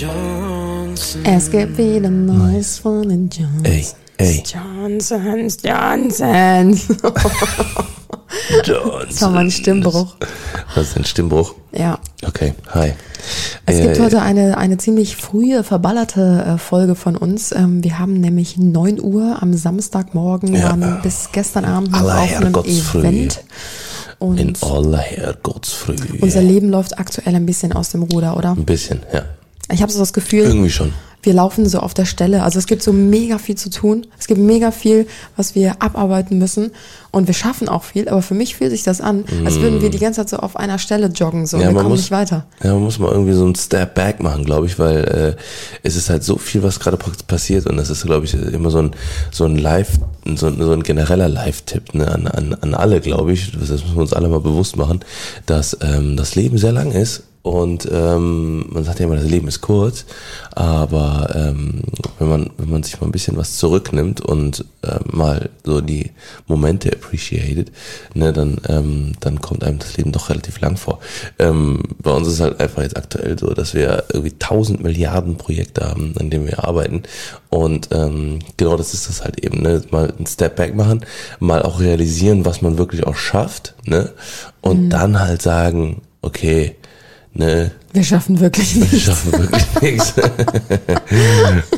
Johnsons. Es gibt wieder Neues von den Johnsons. Ey, ey. Johnsons, Johnsons. Das war mein Stimmbruch. Was ist ein Stimmbruch? Ja. Okay, hi. Es gibt Äh, heute eine, eine ziemlich frühe, verballerte äh, Folge von uns. Ähm, wir haben nämlich 9 Uhr am Samstagmorgen, Ja. waren bis gestern Abend noch auf einem. Event. Und in aller Herrgottsfrüh. unser Leben läuft aktuell ein bisschen aus dem Ruder, oder? Ein bisschen, ja. Ich habe so das Gefühl, Irgendwie schon. wir laufen so auf der Stelle. Also es gibt so mega viel zu tun. Es gibt mega viel, was wir abarbeiten müssen. Und wir schaffen auch viel. Aber für mich fühlt sich das an, als würden wir die ganze Zeit so auf einer Stelle joggen. So, Ja, wir man kommen muss- nicht weiter. Ja, man muss mal irgendwie so einen Step Back machen, glaube ich, weil äh, es ist halt so viel, was gerade pa- passiert und das ist, glaube ich, immer so ein so ein Live, so ein, so ein genereller Live-Tipp ne, an, an, an alle, glaube ich. Das müssen wir uns alle mal bewusst machen, dass ähm, das Leben sehr lang ist und ähm, man sagt ja immer, das Leben ist kurz, aber ähm, wenn man wenn man sich mal ein bisschen was zurücknimmt und ähm, mal so die Momente appreciated, ne, dann ähm, dann kommt einem das Leben doch relativ lang vor. Ähm, bei uns ist es halt einfach jetzt aktuell so, dass wir irgendwie tausend Milliarden Projekte haben, an denen wir arbeiten. Und ähm, genau das ist das halt eben, ne, mal einen Step Back machen, mal auch realisieren, was man wirklich auch schafft, ne, und dann halt sagen, okay, ne, Wir schaffen wirklich wir nichts. schaffen wirklich nichts.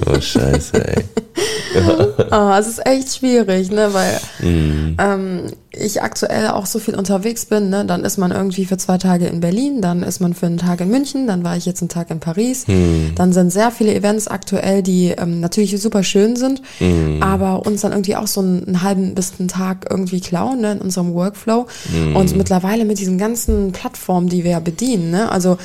oh Scheiße, ey. Oh, es ist echt schwierig, ne, weil Mhm. ähm, ich aktuell auch so viel unterwegs bin, ne, dann ist man irgendwie für zwei Tage in Berlin, dann ist man für einen Tag in München, dann war ich jetzt einen Tag in Paris. Mhm. Dann sind sehr viele Events aktuell, die ähm, natürlich super schön sind, Mhm. aber uns dann irgendwie auch so einen, einen halben bis einen Tag irgendwie klauen, ne, in unserem Workflow. Mhm. Und mittlerweile mit diesen ganzen Plattformen, die wir ja bedienen, ne, also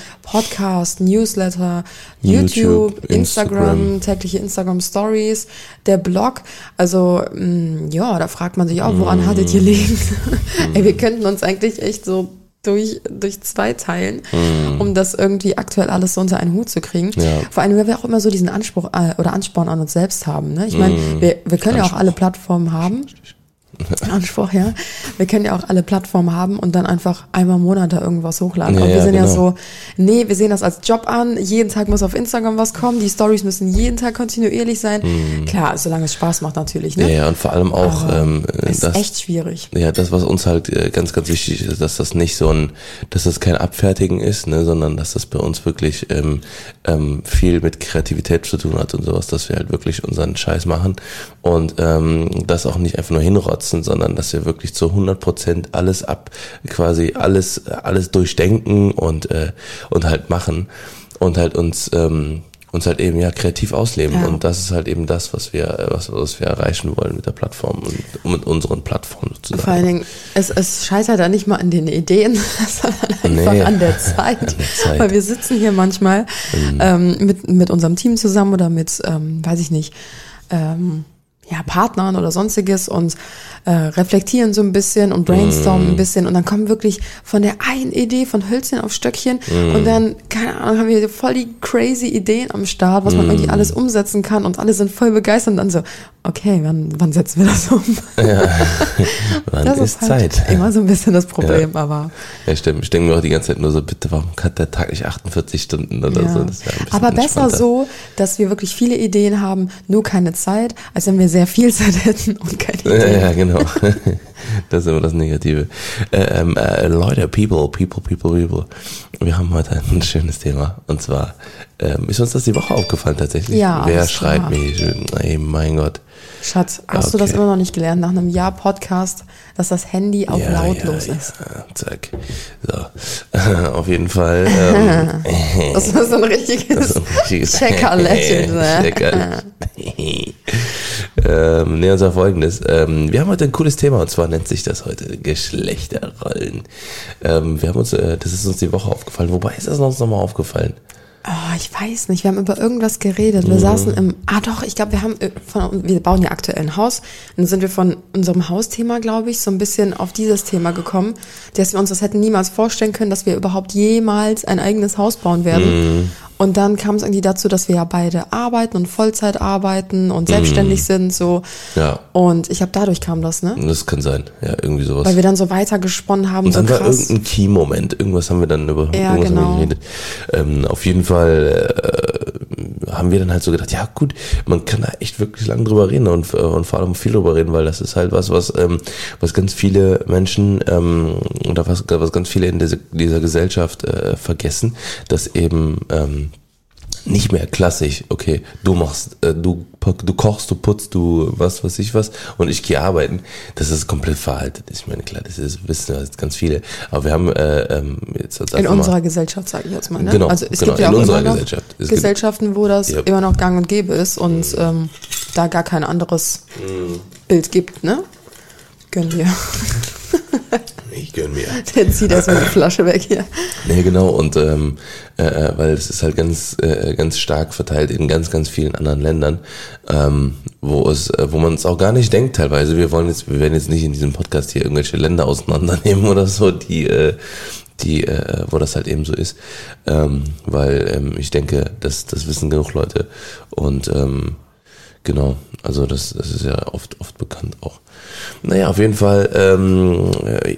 Podcast, Newsletter, YouTube, YouTube, Instagram, Instagram. tägliche Instagram Stories, der Blog. Also mh, ja, da fragt man sich auch, woran Mm. hattet ihr liegen? Ey, wir könnten uns eigentlich echt so durch, durch zwei teilen, um das irgendwie aktuell alles so unter einen Hut zu kriegen. Mm. Ja. Vor allem, weil wir auch immer so diesen Anspruch äh, oder Ansporn an uns selbst haben. Ne? Ich meine, wir, wir können ja auch alle Plattformen haben. Anspruch, ja. Wir können ja auch alle Plattformen haben und dann einfach einmal im Monat da irgendwas hochladen. Ja, und wir ja, sind ja genau. so, nee, wir sehen das als Job an. Jeden Tag muss auf Instagram was kommen. Die Stories müssen jeden Tag kontinuierlich sein. Klar, solange es Spaß macht natürlich. Ne? Mhm. Ja, ja, und vor allem auch, Aber ähm, ist das, echt schwierig. ja, das, was uns halt äh, ganz, ganz wichtig ist, dass das nicht so ein, dass das kein Abfertigen ist, ne, sondern dass das bei uns wirklich ähm, ähm, viel mit Kreativität zu tun hat und sowas, dass wir halt wirklich unseren Scheiß machen und ähm, das auch nicht einfach nur hinrotzen, sondern dass wir wirklich zu 100 Prozent alles ab, quasi alles, alles durchdenken und äh, und halt machen und halt uns ähm, uns halt eben ja kreativ ausleben Ja. und das ist halt eben das, was wir was, was wir erreichen wollen mit der Plattform und mit unseren Plattformen sozusagen. Vor allen Dingen, es, es scheitert da nicht mal an den Ideen, sondern einfach Nee. an der Zeit. An der Zeit. Mhm. Weil wir sitzen hier manchmal ähm, mit, mit unserem Team zusammen oder mit, ähm, weiß ich nicht, ähm, ja, Partnern oder sonstiges und äh, reflektieren so ein bisschen und brainstormen Mhm. ein bisschen und dann kommen wirklich von der einen Idee von Hölzchen auf Stöckchen Mhm. und dann, keine Ahnung, haben wir voll die crazy Ideen am Start, was man irgendwie Mhm. alles umsetzen kann und alle sind voll begeistert und dann so, okay, wann, wann setzen wir das um? Wann Das ist, ist halt Zeit? immer so ein bisschen das Problem, aber Ja, stimmt. Ich denke mir auch die ganze Zeit nur so, bitte, warum hat der Tag nicht 48 Stunden oder ja. so? Aber besser so, dass wir wirklich viele Ideen haben, nur keine Zeit, als wenn wir sehr viel Zeit hätten und keine Ja, Ideen. ja, genau. Das ist immer das Negative. Äh, ähm, äh, Leute, people, people, people, people. Wir haben heute ein schönes Thema. Und zwar ähm, ist uns das die Woche aufgefallen tatsächlich. Ja, Wer schreibt mir? Ey, mein Gott. Schatz, hast du das Okay. immer noch nicht gelernt nach einem Jahr Podcast, dass das Handy auf Ja, lautlos ja, ist? Ja, zack. So. Auf jeden Fall. Ähm, Das ist so ein richtiges richtiges- Checker-Lächeln. ne? Checker. ähm, nee, und zwar folgendes. Ähm, wir haben heute ein cooles Thema und zwar nennt sich das heute Geschlechterrollen. Ähm, wir haben uns, äh, das ist uns die Woche aufgefallen. Wobei ist das uns nochmal aufgefallen? Oh, ich weiß nicht, wir haben über irgendwas geredet. Mhm. Wir saßen im, ah doch, ich glaube, wir haben äh, von, wir bauen ja aktuell ein Haus. Und dann sind wir von unserem Hausthema, glaube ich, so ein bisschen auf dieses Thema gekommen, dass wir uns das hätten niemals vorstellen können, dass wir überhaupt jemals ein eigenes Haus bauen werden. Mhm. Und dann kam es irgendwie dazu, dass wir ja beide arbeiten und Vollzeit arbeiten und selbstständig sind so. Ja. Und ich habe dadurch kam das, ne? Das kann sein, ja, irgendwie sowas. Weil wir dann so weitergesponnen haben, Und so dann war krass. irgendein Key-Moment. Irgendwas haben wir dann über Ja, genau. geredet. Ähm, auf jeden Fall äh, haben wir dann halt so gedacht, ja gut, man kann da echt wirklich lang drüber reden und, äh, und vor allem viel drüber reden, weil das ist halt was, was, ähm, was ganz viele Menschen ähm, oder was, was ganz viele in dieser, dieser Gesellschaft äh, vergessen, dass eben ähm, nicht mehr klassisch, okay, du machst, äh, du, du kochst, du putzt, du was, was ich was und ich gehe arbeiten. Das ist komplett veraltet. Ich meine, klar, das ist, wissen jetzt ganz viele. Aber wir haben äh, ähm, jetzt als In einfach mal- unserer Gesellschaft, sage ich jetzt mal. Ne? Genau, also es genau, gibt ja in auch unserer Gesellschaft. Es Gesellschaften, wo das Ja. immer noch gang und gäbe ist und ähm, da gar kein anderes Mhm. Bild gibt, ne? Gönnen wir. Ich gönn mir. Der zieht erstmal die Flasche weg hier. Nee, genau, und ähm, äh, äh, weil es ist halt ganz, äh, ganz stark verteilt in ganz, ganz vielen anderen Ländern, ähm, wo es, äh, wo man es auch gar nicht denkt teilweise. Wir wollen jetzt, wir werden jetzt nicht in diesem Podcast hier irgendwelche Länder auseinandernehmen oder so, die, äh, die, äh, wo das halt eben so ist. Ähm, weil ähm, ich denke, das, das wissen genug Leute. Und ähm, Genau, also das, das ist ja oft, oft bekannt auch. Naja, auf jeden Fall, ähm, äh,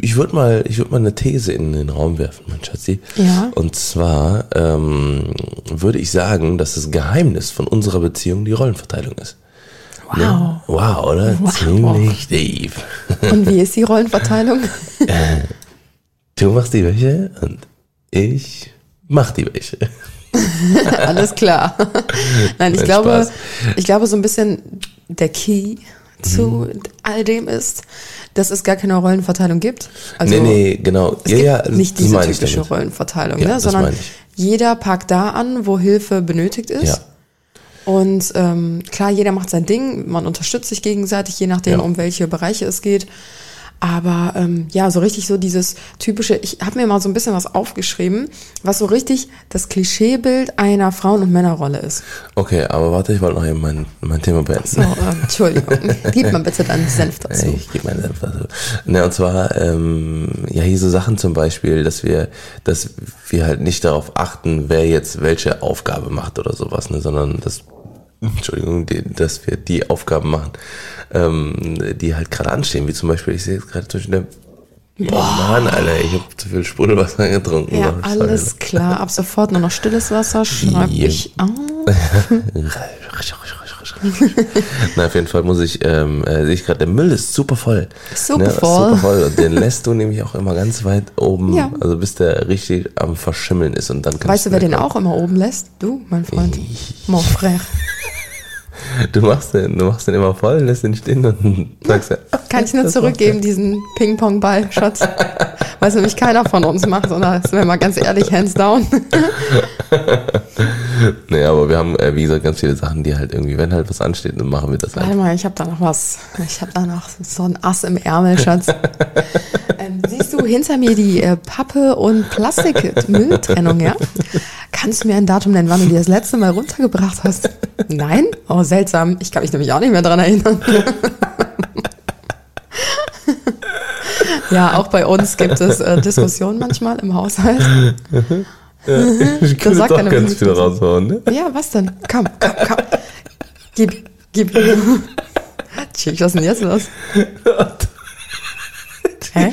ich würde mal, ich würde mal eine These in den Raum werfen, mein Schatzi. Ja. Und zwar ähm, würde ich sagen, dass das Geheimnis von unserer Beziehung die Rollenverteilung ist. Wow. Wow, oder? Wow. Ziemlich deep. Und wie ist die Rollenverteilung? Du machst die Wäsche und ich mach die Wäsche. Alles klar. Nein, ich Nein, glaube, Spaß. ich glaube, so ein bisschen der Key zu all dem ist, dass es gar keine Rollenverteilung gibt. Also nee, nee, genau. es Ja, gibt ja, nicht diese typische. Rollenverteilung, Ja, ne? sondern jeder packt da an, wo Hilfe benötigt ist. Ja. Und ähm, klar, jeder macht sein Ding, man unterstützt sich gegenseitig, je nachdem, Ja. um welche Bereiche es geht. Aber ähm, ja, so richtig so dieses typische, ich habe mir mal so ein bisschen was aufgeschrieben, was so richtig das Klischeebild einer Frauen- und Männerrolle ist. Okay, aber warte, ich wollte noch eben mein, mein Thema beenden. So, ähm, Entschuldigung, gib mal bitte deinen Senf dazu. Ich gebe meinen Senf dazu. Ne, und zwar, ähm, ja, hier so Sachen zum Beispiel, dass wir, dass wir halt nicht darauf achten, wer jetzt welche Aufgabe macht oder sowas, ne, sondern dass, Entschuldigung, die, dass wir die Aufgaben machen, ähm, die halt gerade anstehen, wie zum Beispiel, ich sehe jetzt gerade zwischen der Boah, Mann, Alter, ich habe zu viel Sprudelwasser getrunken. Ja, alles klar. Ab sofort nur noch stilles Wasser, schreib Ja. ich auf. Na, auf jeden Fall muss ich, ähm, äh, sehe ich gerade, der Müll ist super voll. Super ne, voll. Super voll. Und den lässt du nämlich auch immer ganz weit oben, Ja. also bis der richtig am Verschimmeln ist und dann kannst Weißt du, wer den auch immer oben lässt? Du, mein Freund. Mon frère. Du machst den, du machst den immer voll, lässt den stehen und sagst ja. Kann ich nur zurückgeben, diesen Ping-Pong-Ball, Schatz. Weil es nämlich keiner von uns macht, sondern, sind wir mal ganz ehrlich, hands down. Nee, aber wir haben, äh, wie gesagt, ganz viele Sachen, die halt irgendwie, wenn halt was ansteht, dann machen wir das Warte halt. mal, ich habe da noch was. Ich habe da noch so ein Ass im Ärmel, Schatz. ähm, siehst du hinter mir die äh, Pappe- und Plastikmülltrennung, ja? Kannst du mir ein Datum nennen, wann du die das letzte Mal runtergebracht hast? Nein? Oh, seltsam. Ich kann mich nämlich auch nicht mehr dran erinnern. ja, auch bei uns gibt es äh, Diskussionen manchmal im Haushalt. Ich kann sagt doch er ganz viel raushauen, ne? Ja, was denn? Komm, komm, komm. Gib, gib. Tschüss, was ist denn jetzt los? Hä?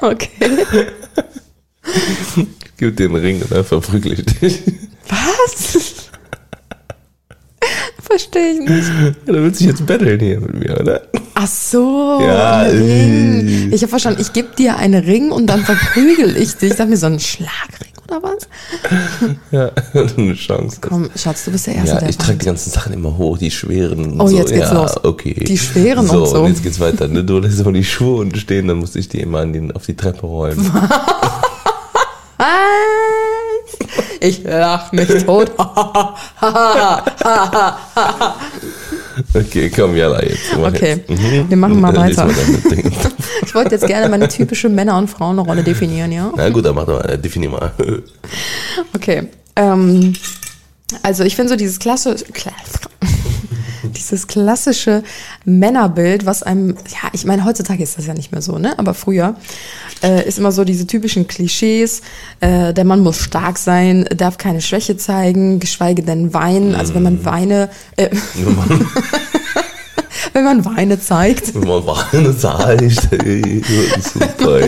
Okay. Gib den Ring und dann verprügel ich dich. Was? Verstehe ich nicht. Ja, du willst dich jetzt battlen hier mit mir, oder? Ach so, Ja, Ring. äh. Ich habe verstanden, ich gebe dir einen Ring und dann verprügel ich dich. Ich dachte mir, so ein Schlagring oder was? Ja, eine Chance. Komm, Schatz, du bist der Erste, Ja, ich trage die ganzen Sachen immer hoch, die schweren. und Oh, so. jetzt geht's ja, los. Okay. Die schweren so, und so. Und jetzt geht's weiter. Ne? Du lässt immer die Schuhe unten stehen, dann muss ich die immer an den, auf die Treppe räumen. Ich lach mich tot. Okay, komm, Jalla, jetzt. Mach Okay, jetzt. Mhm. wir machen mal weiter. Ich wollte jetzt gerne meine typische Männer- und Frauenrolle definieren, ja? Na gut, dann mach doch mal, definier mal. Okay. Ähm, also ich finde so dieses klasse, klasse dieses klassische Männerbild, was einem, ja, ich meine, heutzutage ist das ja nicht mehr so, ne? Aber früher äh, ist immer so diese typischen Klischees, äh, der Mann muss stark sein, darf keine Schwäche zeigen, geschweige denn weinen. Also wenn man weine, äh, wenn man Weine zeigt. Wenn man Weine zeigt, super.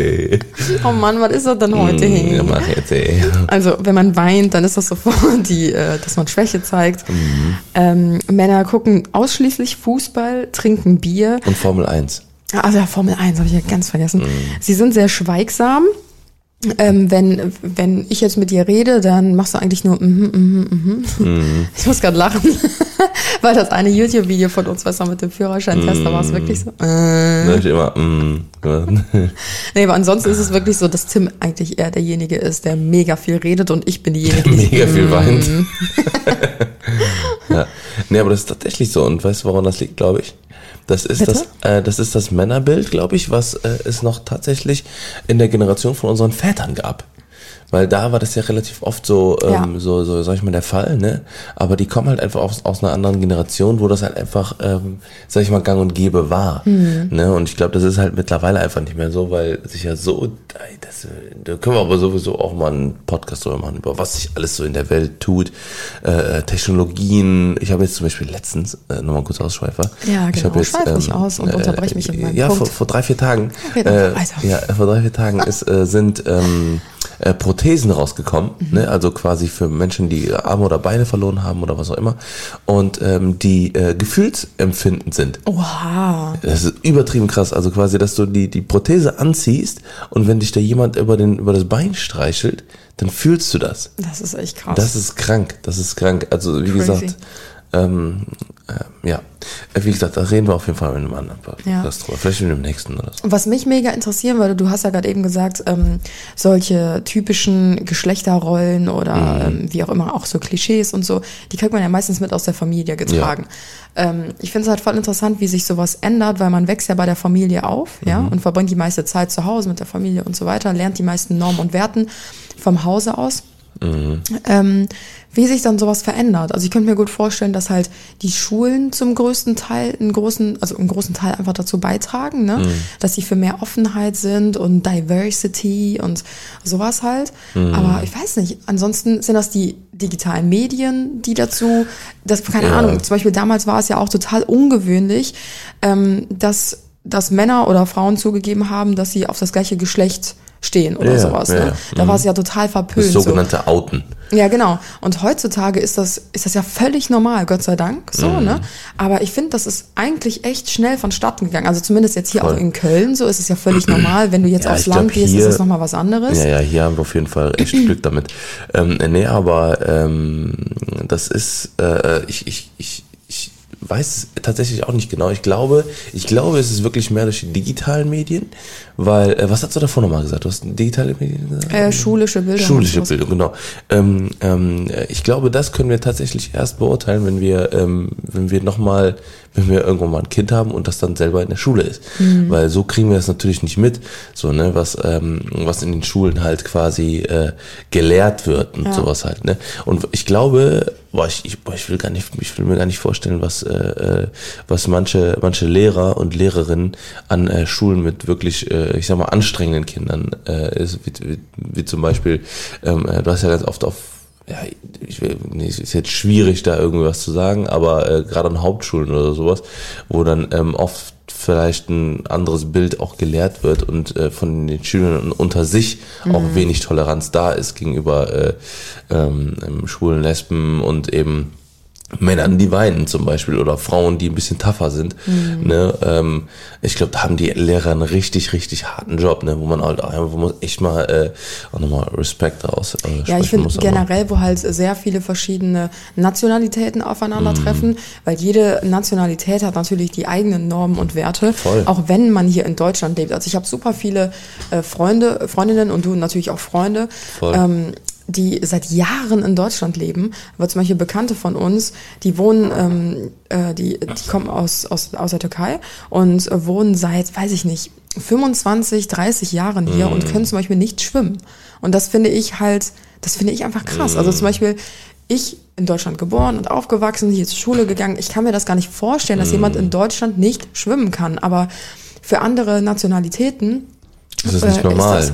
Oh Mann, was ist das denn heute Mm, hin? Ja, ey. Also wenn man weint, dann ist das sofort die, äh, dass man Schwäche zeigt. Mhm. Ähm, Männer gucken ausschließlich Fußball, trinken Bier. Und Formel 1. Also ja, Formel 1 habe ich ja ganz vergessen. Mhm. Sie sind sehr schweigsam. Ähm, wenn, wenn ich jetzt mit dir rede, dann machst du eigentlich nur mhm, mhm, mhm. Mhm. Ich muss gerade lachen, weil das eine YouTube-Video von uns, was wir mit dem Führerscheintest, da war es wirklich so. Äh. Da hab ich immer, mm, Nee, aber ansonsten ist es wirklich so, dass Tim eigentlich eher derjenige ist, der mega viel redet und ich bin diejenige, die mega viel weint. Mhm. ja. Nee, aber das ist tatsächlich so. Und weißt du, woran das liegt, glaube ich? Das ist Bitte? das, äh, das ist das Männerbild, glaube ich, was äh, es noch tatsächlich in der Generation von unseren Vätern gab. Weil da war das ja relativ oft so, ähm, Ja. so, so, sag ich mal, der Fall, ne? Aber die kommen halt einfach aus, aus einer anderen Generation, wo das halt einfach, ähm, sag ich mal, gang und gäbe war. Mhm. Ne? Und ich glaube, das ist halt mittlerweile einfach nicht mehr so, weil sich ja so, das, da können wir aber sowieso auch mal einen Podcast drüber machen, über was sich alles so in der Welt tut, äh, Technologien. Ich habe jetzt zum Beispiel letztens, äh, nochmal kurz Ausschweifer. Ja, ich genau. habe jetzt, Schweif nicht aus und unterbrech mich in meinem Ja, Punkt. vor, vor drei, vier Tagen. Okay, äh, weiter. ja, vor drei, vier Tagen ist, äh, sind ähm, äh, Prothesen rausgekommen, Mhm. ne? also quasi für Menschen, die Arme oder Beine verloren haben oder was auch immer und ähm, die äh, gefühlsempfindend sind. Oha. Das ist übertrieben krass. Also quasi, dass du die, die Prothese anziehst und wenn dich da jemand über, den, über das Bein streichelt, dann fühlst du das. Das ist echt krass. Das ist krank. Das ist krank. Also wie Crazy. gesagt, ähm, äh, ja. Äh, Wie gesagt, da reden wir auf jeden Fall in einem anderen Podcast drüber. Vielleicht in dem nächsten oder so. Was mich mega interessieren würde, du hast ja gerade eben gesagt, ähm, solche typischen Geschlechterrollen oder Mhm. ähm, wie auch immer, auch so Klischees und so, die kriegt man ja meistens mit aus der Familie getragen. Ähm, ich finde es halt voll interessant, wie sich sowas ändert, weil man wächst ja bei der Familie auf, ja, Mhm. und verbringt die meiste Zeit zu Hause mit der Familie und so weiter, lernt die meisten Normen und Werten vom Hause aus. Ähm, wie sich dann sowas verändert. Also ich könnte mir gut vorstellen, dass halt die Schulen zum größten Teil, einen großen, also einen großen Teil einfach dazu beitragen, ne? dass sie für mehr Offenheit sind und Diversity und sowas halt. Aber ich weiß nicht, ansonsten sind das die digitalen Medien, die dazu, das, keine Ja. Ahnung, zum Beispiel damals war es ja auch total ungewöhnlich, ähm, dass, dass Männer oder Frauen zugegeben haben, dass sie auf das gleiche Geschlecht stehen oder Ja, sowas. ja, ne? ja. Da Mhm. war es ja total verpönt. Das so. sogenannte Outen. Ja, genau. Und heutzutage ist das, ist das ja völlig normal, Gott sei Dank, so, Mhm. ne? Aber ich finde, das ist eigentlich echt schnell vonstatten gegangen. Also zumindest jetzt hier Voll. auch in Köln, so ist es ja völlig normal. Wenn du jetzt Ja, aufs ich glaub, Land gehst, hier- ist es nochmal was anderes. Ja, ja, hier haben wir auf jeden Fall echt Glück damit. Ähm, nee, aber ähm, das ist, äh, ich, ich, ich, ich weiß tatsächlich auch nicht genau. Ich glaube, ich glaube, es ist wirklich mehr durch die digitalen Medien, weil, äh, was hast du davor nochmal gesagt? Du hast digitale Medien gesagt? Äh, schulische Bildung. Schulische. Bildung, genau. Ähm, ähm, ich glaube, das können wir tatsächlich erst beurteilen, wenn wir, ähm, wenn wir nochmal, wenn wir irgendwann mal ein Kind haben und das dann selber in der Schule ist. Weil so kriegen wir das natürlich nicht mit, so, ne, was, ähm, was in den Schulen halt quasi äh, gelehrt wird und Ja. sowas halt, ne. Und ich glaube, boah, ich, ich, boah, ich will gar nicht, ich will mir gar nicht vorstellen, was, äh, äh, was manche, manche Lehrer und Lehrerinnen an äh, Schulen mit wirklich, äh, ich sag mal, anstrengenden Kindern äh, ist, wie, wie, wie zum Beispiel, ähm, äh, du hast ja ganz oft auf ja, ich will, nee, es ist jetzt schwierig, da irgendwas zu sagen, aber äh, gerade an Hauptschulen oder sowas, wo dann ähm, oft vielleicht ein anderes Bild auch gelehrt wird und äh, von den Schülern unter sich auch wenig Toleranz da ist gegenüber äh, ähm, ähm, schwulen Lesben und eben Männern, die weinen zum Beispiel oder Frauen, die ein bisschen tougher sind. Ne? Ähm, ich glaube, da haben die Lehrer einen richtig, richtig harten Job, ne? wo man halt auch, wo man echt mal äh, auch nochmal Respekt daraus äh, Ja, ich finde generell, wo halt sehr viele verschiedene Nationalitäten Mhm. aufeinandertreffen, weil jede Nationalität hat natürlich die eigenen Normen und Werte, Voll. auch wenn man hier in Deutschland lebt. Also ich habe super viele äh, Freunde, Freundinnen und du natürlich auch Freunde, Voll. ähm, die seit Jahren in Deutschland leben. Aber zum Beispiel Bekannte von uns, die wohnen, ähm, äh, die, die kommen aus, aus, aus der Türkei und äh, wohnen seit, weiß ich nicht, 25, 30 Jahren hier und können zum Beispiel nicht schwimmen. Und das finde ich halt, das finde ich einfach krass. Also zum Beispiel, ich in Deutschland geboren und aufgewachsen, hier zur Schule gegangen. Ich kann mir das gar nicht vorstellen, dass jemand in Deutschland nicht schwimmen kann. Aber für andere Nationalitäten Das ist nicht äh, normal. das-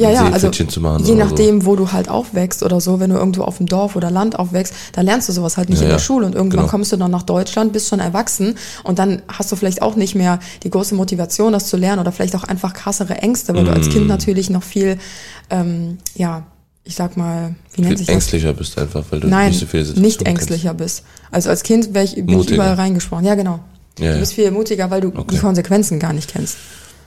ja, ja, also zu machen je nachdem, wo du halt aufwächst oder so, wenn du irgendwo auf dem Dorf oder Land aufwächst, da lernst du sowas halt nicht Ja, in der ja, Schule und irgendwann genau. kommst du dann nach Deutschland, bist schon erwachsen und dann hast du vielleicht auch nicht mehr die große Motivation, das zu lernen oder vielleicht auch einfach krassere Ängste, weil du als Mm. Kind natürlich noch viel, ähm, ja, ich sag mal, wie nennt Viel sich das? ängstlicher bist einfach, weil du Nein, nicht so viele Situationen nicht kennst. ängstlicher bist. Also als Kind ich, bin ich Mutiger. überall reingesprochen. Ja, genau. Ja, du bist viel mutiger, weil du die Konsequenzen gar nicht kennst.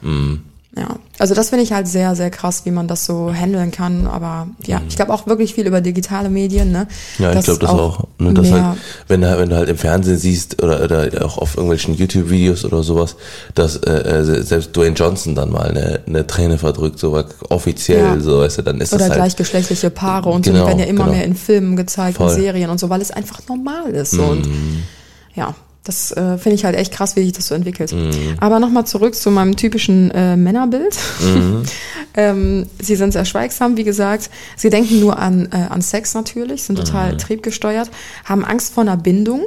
Mhm. Ja, also das finde ich halt sehr, sehr krass, wie man das so handeln kann. Aber ja, ich glaube auch wirklich viel über digitale Medien. Ne? Mhm. Ja, ich glaube das auch. Ne, dass halt, wenn du, wenn du halt im Fernsehen siehst oder, oder auch auf irgendwelchen YouTube-Videos oder sowas, dass äh, äh, selbst Dwayne Johnson dann mal eine, eine Träne verdrückt, so offiziell, Ja. so weißt du, dann ist oder das halt. gleichgeschlechtliche Paare und so, Genau, die werden ja immer genau. mehr in Filmen gezeigt, Voll. Mhm. in Serien und so, weil es einfach normal ist. So. Und ja, das äh, finde ich halt echt krass, wie sich das so entwickelt. Mhm. Aber nochmal zurück zu meinem typischen äh, Männerbild. Mhm. ähm, sie sind sehr schweigsam, wie gesagt. Sie denken nur an, äh, an Sex natürlich, sind Mhm. total triebgesteuert, haben Angst vor einer Bindung,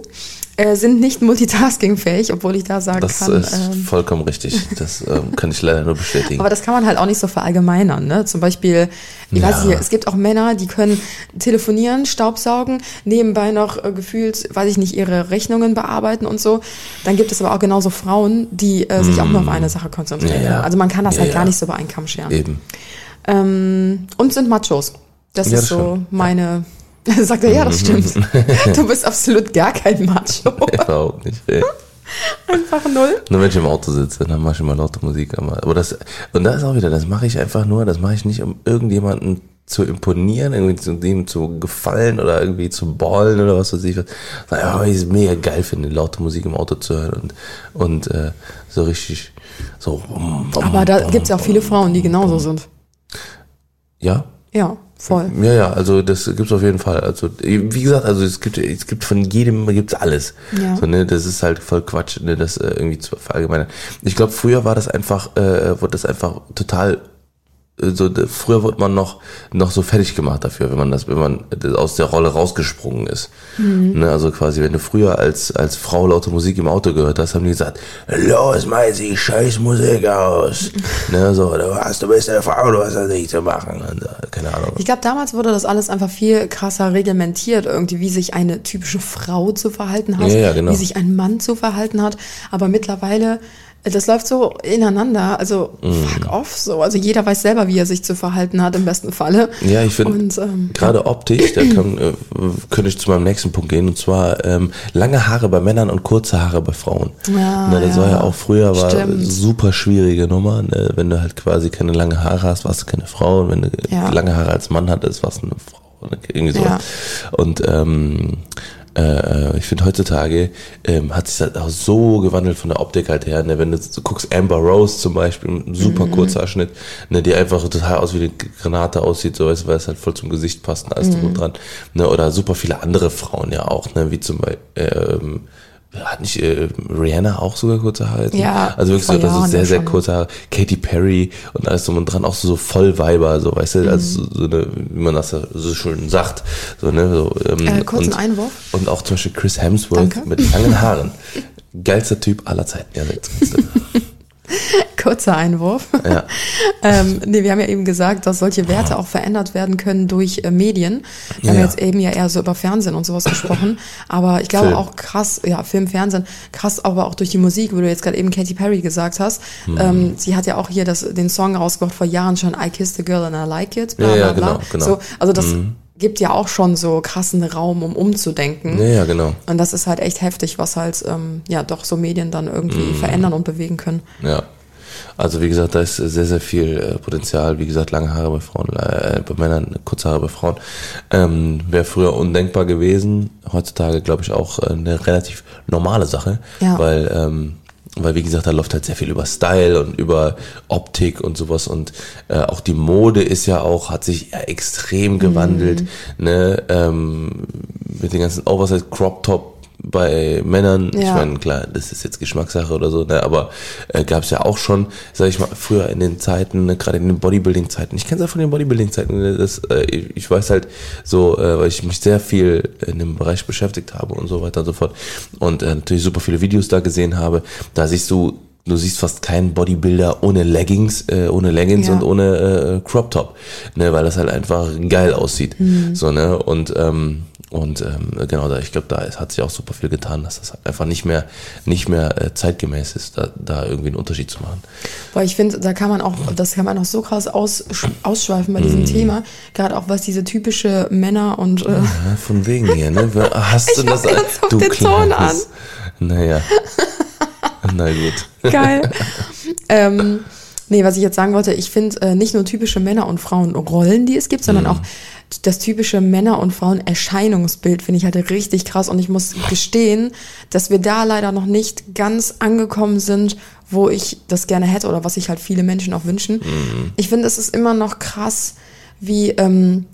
äh, sind nicht multitaskingfähig, obwohl ich da sagen das kann. ist ähm, vollkommen richtig. Das ähm, kann ich leider nur bestätigen. aber das kann man halt auch nicht so verallgemeinern. Ne? Zum Beispiel, ich Ja. weiß nicht, es gibt auch Männer, die können telefonieren, Staubsaugen, nebenbei noch äh, gefühlt, weiß ich nicht, ihre Rechnungen bearbeiten und so. Dann gibt es aber auch genauso Frauen, die äh, sich auch nur auf eine Sache konzentrieren. Mm. Ja, ja. Also man kann das halt gar nicht so über einen Kamm scheren. Eben. Ähm, und sind Machos. Das ist das so stimmt. Meine. Sagt er, ja, das stimmt. Du bist absolut gar kein Macho. Überhaupt nicht. Ey. Einfach null. Nur wenn ich im Auto sitze, dann mache ich immer laute Musik. Aber, aber das, und da ist auch wieder, das mache ich einfach nur, das mache ich nicht, um irgendjemanden zu imponieren, irgendwie zu dem zu gefallen oder irgendwie zu ballen oder was weiß ich was. Weil ich es mega geil finde, laute Musik im Auto zu hören und, und äh, so richtig so. Aber da gibt's ja auch viele Frauen, die genauso sind. Ja, Ja, voll. Ja, ja, also das gibt's auf jeden Fall. Also wie gesagt, also es gibt es gibt von jedem gibt's alles. Ja. So, ne, das ist halt voll Quatsch, ne, das äh, irgendwie zu verallgemeinern. Ich glaube, früher war das einfach, äh, wurde das einfach total so früher wurde man noch noch so fertig gemacht dafür, wenn man das wenn man aus der Rolle rausgesprungen ist. Mhm. Ne, also quasi, wenn du früher als als Frau laute Musik im Auto gehört hast, haben die gesagt, los, Meisi, scheiß Musik aus. ne, so, du hast, du bist eine Frau, du hast das nicht zu machen. Äh, keine Ahnung. Ich glaube, damals wurde das alles einfach viel krasser reglementiert, irgendwie, wie sich eine typische Frau zu verhalten hat, Ja, ja, genau. wie sich ein Mann zu verhalten hat. Aber mittlerweile, das läuft so ineinander, also Mhm. fuck off so. Also jeder weiß selber, wie er sich zu verhalten hat, im besten Falle. Ja, ich finde, ähm, gerade optisch, da kann, äh, könnte ich zu meinem nächsten Punkt gehen, und zwar ähm, lange Haare bei Männern und kurze Haare bei Frauen. Ja, ne, das ja. war ja auch früher war Stimmt. super schwierige Nummer. Ne? Wenn du halt quasi keine lange Haare hast, warst du keine Frau. Und wenn du Ja. lange Haare als Mann hattest, warst du eine Frau. Irgendwie so. Ja. Und ähm, äh, ich finde heutzutage ähm, hat sich das auch so gewandelt von der Optik halt her. Ne? Wenn du guckst, Amber Rose zum Beispiel, ein super kurzer Schnitt, ne? die einfach total aus wie eine Granate aussieht, so weißt weil es halt voll zum Gesicht passt und alles drum und dran. Ne? Oder super viele andere Frauen ja auch, ne? wie zum Beispiel ähm, hat nicht äh, Rihanna auch sogar kurze Haare? Ja, Also wirklich so, das ist sehr, sehr kurze Haare. Katy Perry und alles drum und dran, auch so, so voll Weiber, so, weißt du, also so, so eine, wie man das so schön sagt, so, ne, so, ähm, Äh, kurzen und, Einwurf. Und auch zum Beispiel Chris Hemsworth Danke. mit langen Haaren. Geilster Typ aller Zeiten. Ja, jetzt kannst du. Kurzer Einwurf. Ja. ähm, nee, wir haben ja eben gesagt, dass solche Werte auch verändert werden können durch äh, Medien. Wir haben Ja. jetzt eben ja eher so über Fernsehen und sowas gesprochen. Aber ich glaube Film. auch krass, ja, Film, Fernsehen, krass aber auch durch die Musik, wo du jetzt gerade eben Katy Perry gesagt hast. Mhm. Ähm, sie hat ja auch hier das, den Song rausgebracht vor Jahren schon, I Kissed a Girl and I Like It. Bla, Ja, ja, bla, bla. genau, genau. So, also das gibt ja auch schon so krassen Raum, um umzudenken. Ja, ja, genau. Und das ist halt echt heftig, was halt, ähm, ja, doch so Medien dann irgendwie Mhm. verändern und bewegen können. Ja. Also wie gesagt, da ist sehr, sehr viel äh, Potenzial. Wie gesagt, lange Haare bei Frauen, äh, bei Männern, kurze Haare bei Frauen. Ähm, Wäre früher undenkbar gewesen. Heutzutage glaube ich auch äh, eine relativ normale Sache. Ja. Weil, ähm, weil wie gesagt, da läuft halt sehr viel über Style und über Optik und sowas. Und äh, auch die Mode ist ja auch, hat sich ja extrem gewandelt. Ne? Ähm, mit den ganzen Oversize Crop Top bei Männern, ich Ja. meine, klar, das ist jetzt Geschmackssache oder so, ne, aber äh, gab es ja auch schon, sag ich mal, früher in den Zeiten, ne, gerade in den Bodybuilding-Zeiten, ich kenne es ja von den Bodybuilding-Zeiten, ne, das, äh, ich, ich weiß halt so, äh, weil ich mich sehr viel in dem Bereich beschäftigt habe und so weiter und so fort und äh, natürlich super viele Videos da gesehen habe, da siehst du, du siehst fast keinen Bodybuilder ohne Leggings, äh, ohne Leggings Ja. und ohne äh, Crop Top, ne, weil das halt einfach geil aussieht, so ne und ähm, und ähm, genau da, ich glaube, da hat sich auch super viel getan, dass das halt einfach nicht mehr nicht mehr äh, zeitgemäß ist, da, da irgendwie einen Unterschied zu machen. Weil ich finde, da kann man auch, das kann man auch so krass aus, ausschweifen bei diesem Thema. Gerade auch was diese typische Männer und äh, Ja, von wegen hier, ne? Hast du Ich hab das? jetzt auch den Ton an. Naja. Na gut. Geil. ähm, nee, was ich jetzt sagen wollte, ich finde äh, nicht nur typische Männer- und Frauenrollen, die es gibt, sondern auch das typische Männer- und Frauen-Erscheinungsbild finde ich halt richtig krass. Und ich muss gestehen, dass wir da leider noch nicht ganz angekommen sind, wo ich das gerne hätte oder was sich halt viele Menschen auch wünschen. Ich finde, es ist immer noch krass, wie ähm,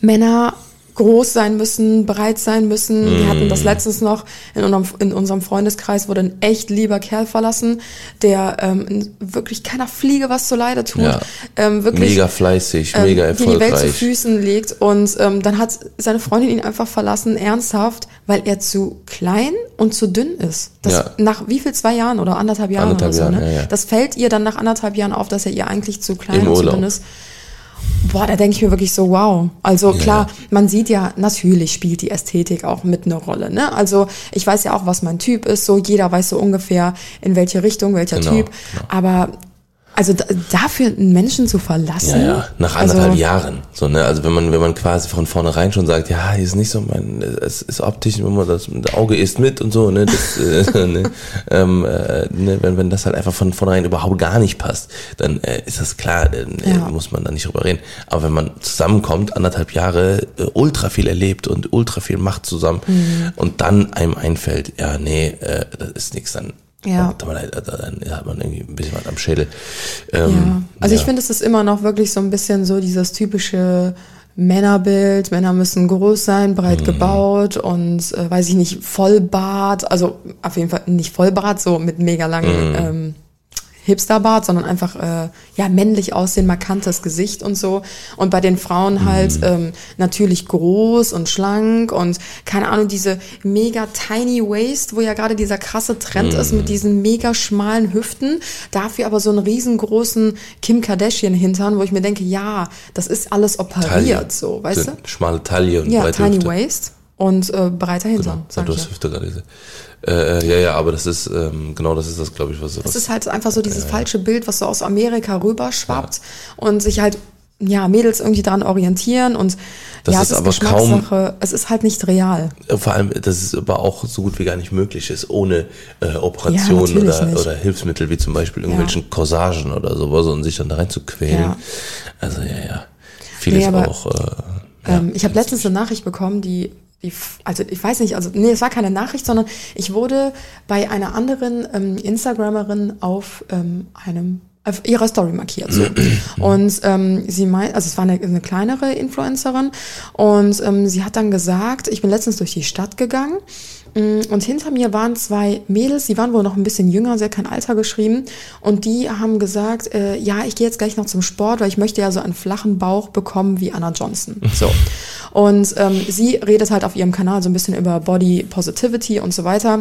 Männer groß sein müssen, bereit sein müssen. Wir hatten das letztens noch in unserem, in unserem Freundeskreis wurde ein echt lieber Kerl verlassen, der ähm, wirklich keiner Fliege was zuleide tut. Ja. Ähm, wirklich Mega fleißig, ähm, mega die die Welt zu erfolgreich. Füßen legt und ähm, dann hat seine Freundin ihn einfach verlassen, ernsthaft, weil er zu klein und zu dünn ist. Das Ja. nach wie viel zwei Jahren oder anderthalb Jahren Anderthalb oder so, Jahren, ne? ja. Das fällt ihr dann nach anderthalb Jahren auf, dass er ihr eigentlich zu klein Im und zu Urlaub. dünn ist. Boah, da denke ich mir wirklich so, wow. Also klar, man sieht ja, natürlich spielt die Ästhetik auch mit eine Rolle. Ne? Also ich weiß ja auch, was mein Typ ist. So jeder weiß so ungefähr, in welche Richtung, welcher Genau, Typ. genau. Aber also da, dafür einen Menschen zu verlassen. Ja, ja, nach also, anderthalb Jahren. So, ne? Also wenn man, wenn man quasi von vornherein schon sagt, ja, hier ist nicht so mein, es ist optisch, wenn man das, das Auge isst mit und so, ne? Das, äh, ne? Ähm, äh, ne? Wenn, wenn das halt einfach von vornherein überhaupt gar nicht passt, dann äh, ist das klar, dann äh, Ja. muss man da nicht drüber reden. Aber wenn man zusammenkommt, anderthalb Jahre äh, ultra viel erlebt und ultra viel macht zusammen Mhm. und dann einem einfällt, ja, nee, äh, das ist nichts, dann Ja. Leid, dann hat man irgendwie ein bisschen was am Schädel. Ja. Ähm, Also ich ja. finde, es ist immer noch wirklich so ein bisschen so dieses typische Männerbild. Männer müssen groß sein, breit Mhm. gebaut und äh, weiß ich nicht, Vollbart. Also auf jeden Fall nicht Vollbart, so mit mega langen Mhm. ähm, Hipsterbart, sondern einfach äh, ja männlich aussehen, markantes Gesicht und so. Und bei den Frauen halt ähm, natürlich groß und schlank und keine Ahnung, diese mega tiny waist, wo ja gerade dieser krasse Trend ist mit diesen mega schmalen Hüften, dafür aber so einen riesengroßen Kim Kardashian Hintern, wo ich mir denke, ja, das ist alles operiert Taille. so, weißt du? Schmale Taille und Ja, breite tiny Hüfte. waist und äh, breiter Hintern, Ja, sag du ich hast ja. Hüfte gerade gesagt. Äh, äh, ja, ja, aber das ist, ähm, genau das ist das, glaube ich, was, was Es ist halt einfach so dieses falsche Bild, was so aus Amerika rüberschwappt und sich halt ja Mädels irgendwie daran orientieren und Das ja, ist es ist aber kaum- Geschmackssache. Es ist halt nicht real. Äh, Vor allem, dass es aber auch so gut wie gar nicht möglich ist, ohne äh, Operationen natürlich oder, nicht. oder Hilfsmittel wie zum Beispiel irgendwelchen Corsagen oder sowas und sich dann da rein zu quälen. Ja. Also ja, ja. Vieles Nee, aber, auch. Äh, ja, ähm, ich habe letztens eine Nachricht bekommen, die, die, also ich weiß nicht, also nee, es war keine Nachricht, sondern ich wurde bei einer anderen ähm, Instagrammerin auf ähm, einem auf ihrer Story markiert. So. Und ähm, sie meint, also es war eine, eine kleinere Influencerin und ähm, sie hat dann gesagt, ich bin letztens durch die Stadt gegangen und hinter mir waren zwei Mädels, die waren wohl noch ein bisschen jünger, sie hat kein Alter geschrieben und die haben gesagt, äh, ja, ich gehe jetzt gleich noch zum Sport, weil ich möchte ja so einen flachen Bauch bekommen wie Anna Johnson. So. Und ähm, sie redet halt auf ihrem Kanal so ein bisschen über Body Positivity und so weiter.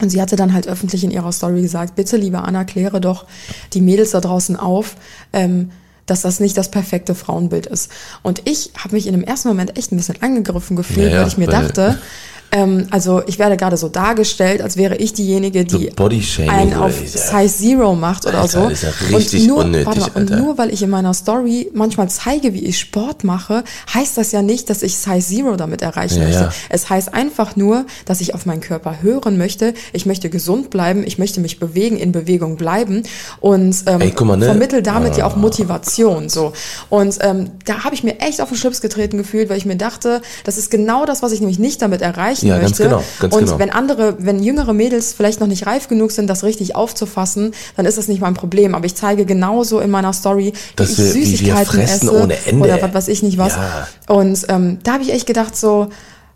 Und sie hatte dann halt öffentlich in ihrer Story gesagt, bitte, liebe Anna, kläre doch die Mädels da draußen auf, ähm, dass das nicht das perfekte Frauenbild ist. Und ich habe mich in dem ersten Moment echt ein bisschen angegriffen gefühlt, ja, weil ich mir weil- dachte, ähm, also ich werde gerade so dargestellt, als wäre ich diejenige, die So einen auf Size Zero macht oder Alter, so. ist ja richtig und nur, unnötig, warte mal, und Alter. nur weil ich in meiner Story manchmal zeige, wie ich Sport mache, heißt das ja nicht, dass ich Size Zero damit erreichen Ja, möchte. ja. Es heißt einfach nur, dass ich auf meinen Körper hören möchte. Ich möchte gesund bleiben, ich möchte mich bewegen, in Bewegung bleiben und ähm, Ey, guck mal, ne? vermittel damit ja auch Ah. Motivation. So und ähm, da habe ich mir echt auf den Schlips getreten gefühlt, weil ich mir dachte, das ist genau das, was ich nämlich nicht damit erreichen Ja, ganz möchte. genau, ganz und genau. wenn andere, wenn jüngere Mädels vielleicht noch nicht reif genug sind, das richtig aufzufassen, dann ist das nicht mein Problem. Aber ich zeige genauso in meiner Story, Dass wie wir- ich wie wir Süßigkeiten fressen esse ohne Ende. oder was weiß ich nicht was. Ja. Und ähm, da habe ich echt gedacht so,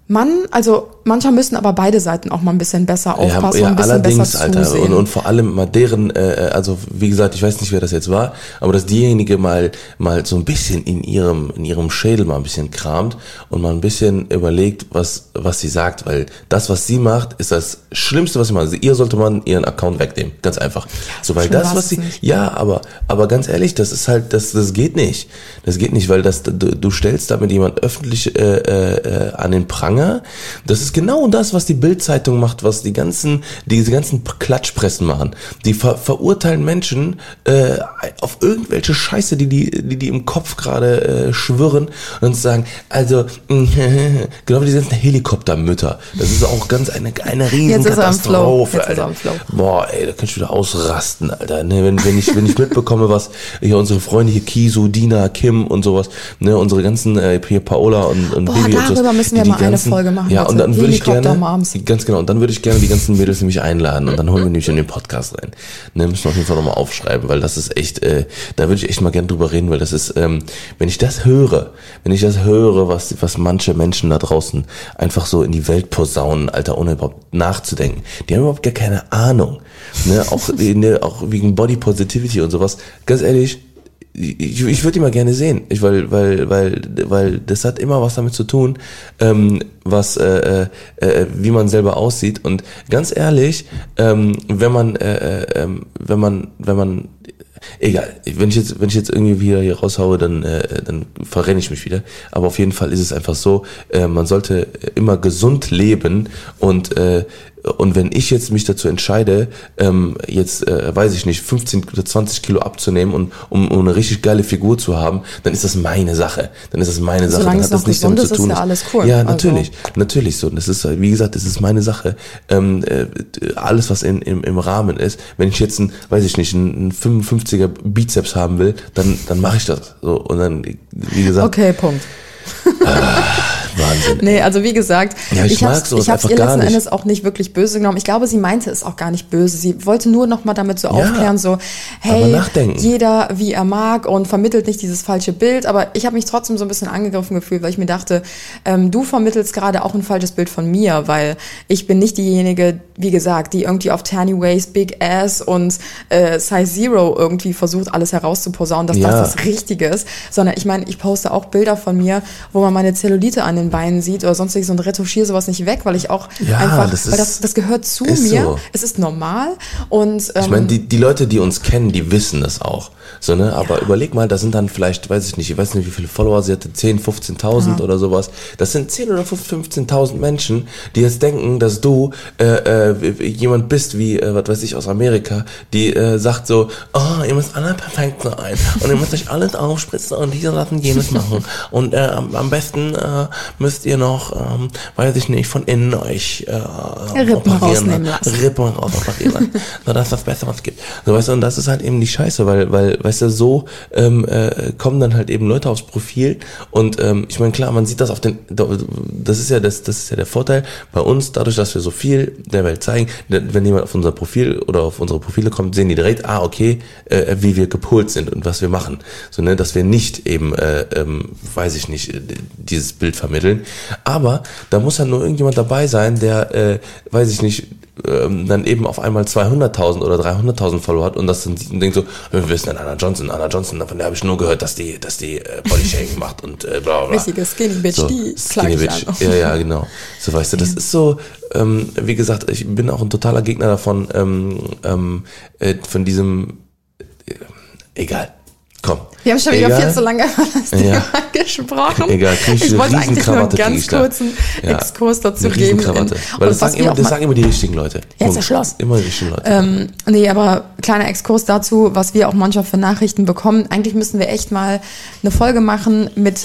Mann, also manchmal müssen aber beide Seiten auch mal ein bisschen besser aufpassen ja, und ein bisschen allerdings, besser Alter. zusehen. Und, und vor allem mal deren, äh, also wie gesagt, ich weiß nicht, wer das jetzt war, aber dass diejenige mal mal so ein bisschen in ihrem in ihrem Schädel mal ein bisschen kramt und mal ein bisschen überlegt, was was sie sagt, weil das, was sie macht, ist das Schlimmste, was sie macht. Also ihr sollte man ihren Account wegnehmen, ganz einfach. so weil das, was sie, nicht. ja, aber aber ganz ehrlich, das ist halt, das das geht nicht, das geht nicht, weil das du, du stellst damit jemand öffentlich äh, äh, äh, an den Pranger. Das ist genau das, was die Bildzeitung macht, was die ganzen diese ganzen Klatschpressen machen. Die ver verurteilen Menschen äh, auf irgendwelche Scheiße, die die die, die im Kopf gerade äh, schwirren und sagen, also genau wie diese ganzen Helikoptermütter. Das ist auch ganz eine eine riesen. Katastrophe. Er Alter. Boah, ey, da kannst du wieder ausrasten, Alter. Ne, wenn, wenn ich, wenn ich mitbekomme, was hier unsere Freunde hier Kisu, Dina, Kim und sowas, ne, unsere ganzen, äh, hier Paola und, und Boah, Bibi und darüber sowas, müssen wir die mal die eine Folge machen, Ja, und dann würde ich gerne, ganz genau, und dann würde ich gerne die ganzen Mädels nämlich einladen und dann holen wir nämlich in den Podcast rein. Ne, müssen wir auf jeden Fall nochmal aufschreiben, weil das ist echt, äh, da würde ich echt mal gerne drüber reden, weil das ist, ähm, wenn ich das höre, wenn ich das höre, was, was manche Menschen da draußen einfach so in die Welt posaunen, Alter, ohne überhaupt nachzudenken, die haben überhaupt gar keine Ahnung. Ne, auch, ne, auch wegen Body Positivity und sowas. Ganz ehrlich, ich, ich würde die mal gerne sehen, ich, weil, weil, weil, weil das hat immer was damit zu tun, ähm, was, äh, äh, äh, wie man selber aussieht. Und ganz ehrlich, ähm, wenn man, äh, äh, ähm, wenn man, wenn man, egal, wenn ich jetzt, wenn ich jetzt irgendwie wieder hier raushaue, dann, äh, dann verrenne ich mich wieder. Aber auf jeden Fall ist es einfach so, äh, man sollte immer gesund leben und äh, und wenn ich jetzt mich dazu entscheide, ähm, jetzt äh, weiß ich nicht, 15 oder 20 Kilo abzunehmen und um, um eine richtig geile Figur zu haben, dann ist das meine Sache. Dann ist das meine Sache. Solange dann hat das nichts damit zu ist, ist tun. ja alles cool. Ja, Also- natürlich, natürlich so. Das ist, wie gesagt, das ist meine Sache. Ähm, äh, alles, was in, im, im Rahmen ist. Wenn ich jetzt ein, weiß ich nicht, einen 55er Bizeps haben will, dann, dann mache ich das. So und dann, wie gesagt, Okay, Punkt. Wahnsinn. Nee, also wie gesagt, Ja, ich ich hab's einfach ihr letzten nicht. Endes auch nicht wirklich böse genommen. Ich glaube, sie meinte es auch gar nicht böse. Sie wollte nur noch mal damit so aufklären, so, hey, jeder wie er mag und vermittelt nicht dieses falsche Bild. Aber ich habe mich trotzdem so ein bisschen angegriffen gefühlt, weil ich mir dachte, ähm, du vermittelst gerade auch ein falsches Bild von mir, weil ich bin nicht diejenige, wie gesagt, die irgendwie auf Tiny Waist, Big Ass und äh, Size Zero irgendwie versucht, alles herauszuposaunen, dass Ja. das das Richtige ist, sondern ich meine, ich poste auch Bilder von mir, wo man meine Zellulite an den Beinen sieht oder sonstiges und retuschiere sowas nicht weg, weil ich auch Ja, einfach, das weil ist- das, das gehört zu mir, so. es ist normal und ähm, Ich meine, die, die Leute, die uns kennen, die wissen das auch. So, ne? Aber überleg mal, da sind dann vielleicht, weiß ich nicht, ich weiß nicht, wie viele Follower sie hatte, 10, 15.000 oder sowas. Das sind 10 oder 15.000 Menschen, die jetzt denken, dass du äh, äh, jemand bist wie, äh, was weiß ich, aus Amerika, die äh, sagt so, oh, ihr müsst alle perfekt sein und ihr müsst euch alles aufspritzen und dieses und jenes machen. Und äh, am, am besten äh, müsst ihr noch, ähm, weiß ich nicht, von innen euch äh, Rippen operieren. rausnehmen lassen. Rippen raus operieren. so, das ist das Beste, was es gibt. So, weißt du, und das ist halt eben die Scheiße, weil, weil, weißt du, so ähm, äh, kommen dann halt eben Leute aufs Profil und ähm, ich meine, klar, man sieht das auf den, das ist ja das, das ist ja der Vorteil bei uns, dadurch, dass wir so viel der Welt zeigen, wenn jemand auf unser Profil oder auf unsere Profile kommt, sehen die direkt, ah, okay, äh, wie wir gepolt sind und was wir machen. So, ne, dass wir nicht eben, äh, ähm, weiß ich nicht, äh, dieses Bild vermitteln. Aber da muss dann nur irgendjemand dabei sein, der, äh, weiß ich nicht, ähm, dann eben auf einmal 200.000 oder 300.000 Follower hat und das dann sieht und denkt so, wir wissen denn Anna Johnson, Anna Johnson, von der habe ich nur gehört, dass die, dass die äh, Bodyshaming macht und äh, bla bla. Richtige Skinny Bitch, so, die Skinny Bitch. an. Ja, ja, genau. So weißt du, das ist so, ähm, wie gesagt, ich bin auch ein totaler Gegner davon, ähm, ähm, äh, von diesem, äh, egal. Komm. Wir haben schon wieder Egal. viel zu lange über das Thema Ja. gesprochen. Egal, krieg ich ich wollte eigentlich nur einen ganz kurzen Ja. Exkurs dazu geben. In- Weil das sagen, immer, das sagen immer die richtigen Leute. Jetzt ist Schluss. Immer die richtigen Leute. Ähm, nee, aber kleiner Exkurs dazu, was wir auch manchmal für Nachrichten bekommen. Eigentlich müssen wir echt mal eine Folge machen mit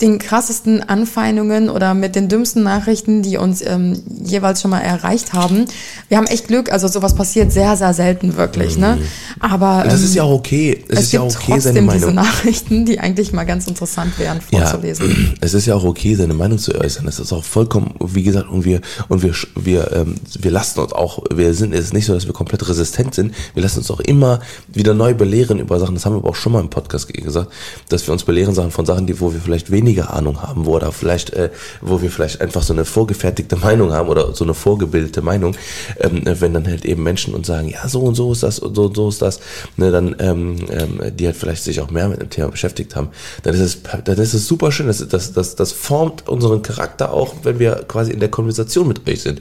den krassesten Anfeindungen oder mit den dümmsten Nachrichten, die uns ähm, jeweils schon mal erreicht haben. Wir haben echt Glück, also sowas passiert sehr, sehr selten wirklich, ne? Aber Und das ähm, ist ja auch okay. Es, es ist ja gibt okay, seine trotzdem diese Meinung. Nachrichten, die eigentlich mal ganz interessant wären vorzulesen. es ist ja auch okay, seine Meinung zu äußern. Es ist auch vollkommen, wie gesagt, und wir und wir wir ähm, wir lassen uns auch, wir sind es ist nicht so, dass wir komplett resistent sind. Wir lassen uns auch immer wieder neu belehren über Sachen. Das haben wir aber auch schon mal im Podcast gesagt, dass wir uns belehren Sachen von Sachen, die wo wir vielleicht weniger weniger Ahnung haben, wo oder vielleicht, äh, wo wir vielleicht einfach so eine vorgefertigte Meinung haben oder so eine vorgebildete Meinung, ähm, wenn dann halt eben Menschen uns sagen, ja, so und so ist das und so und so ist das, ne, dann ähm, ähm, die halt vielleicht sich auch mehr mit dem Thema beschäftigt haben, dann ist es, dann ist es super schön, das, das, das, das formt unseren Charakter auch, wenn wir quasi in der Konversation mit euch sind.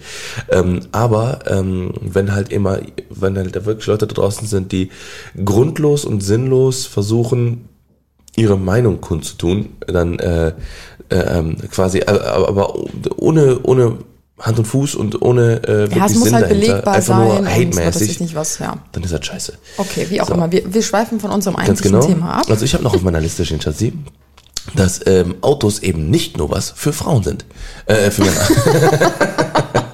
Ähm, aber ähm, wenn halt immer, wenn halt wirklich Leute da draußen sind, die grundlos und sinnlos versuchen, ihre Meinung kundzutun, dann äh, äh, ähm, quasi, äh, aber ohne, ohne Hand und Fuß und ohne äh, wirklich ja, es muss Sinn halt dahinter, belegbar einfach sein nur hate-mäßig, ich nicht was, ja. dann ist das scheiße. Okay, wie auch So. immer. Wir, wir schweifen von unserem eigentlichen genau. Thema ab. Also ich habe noch auf meiner Liste stehen, Schatzi, dass ähm, Autos eben nicht nur was für Frauen sind. Äh, für Männer.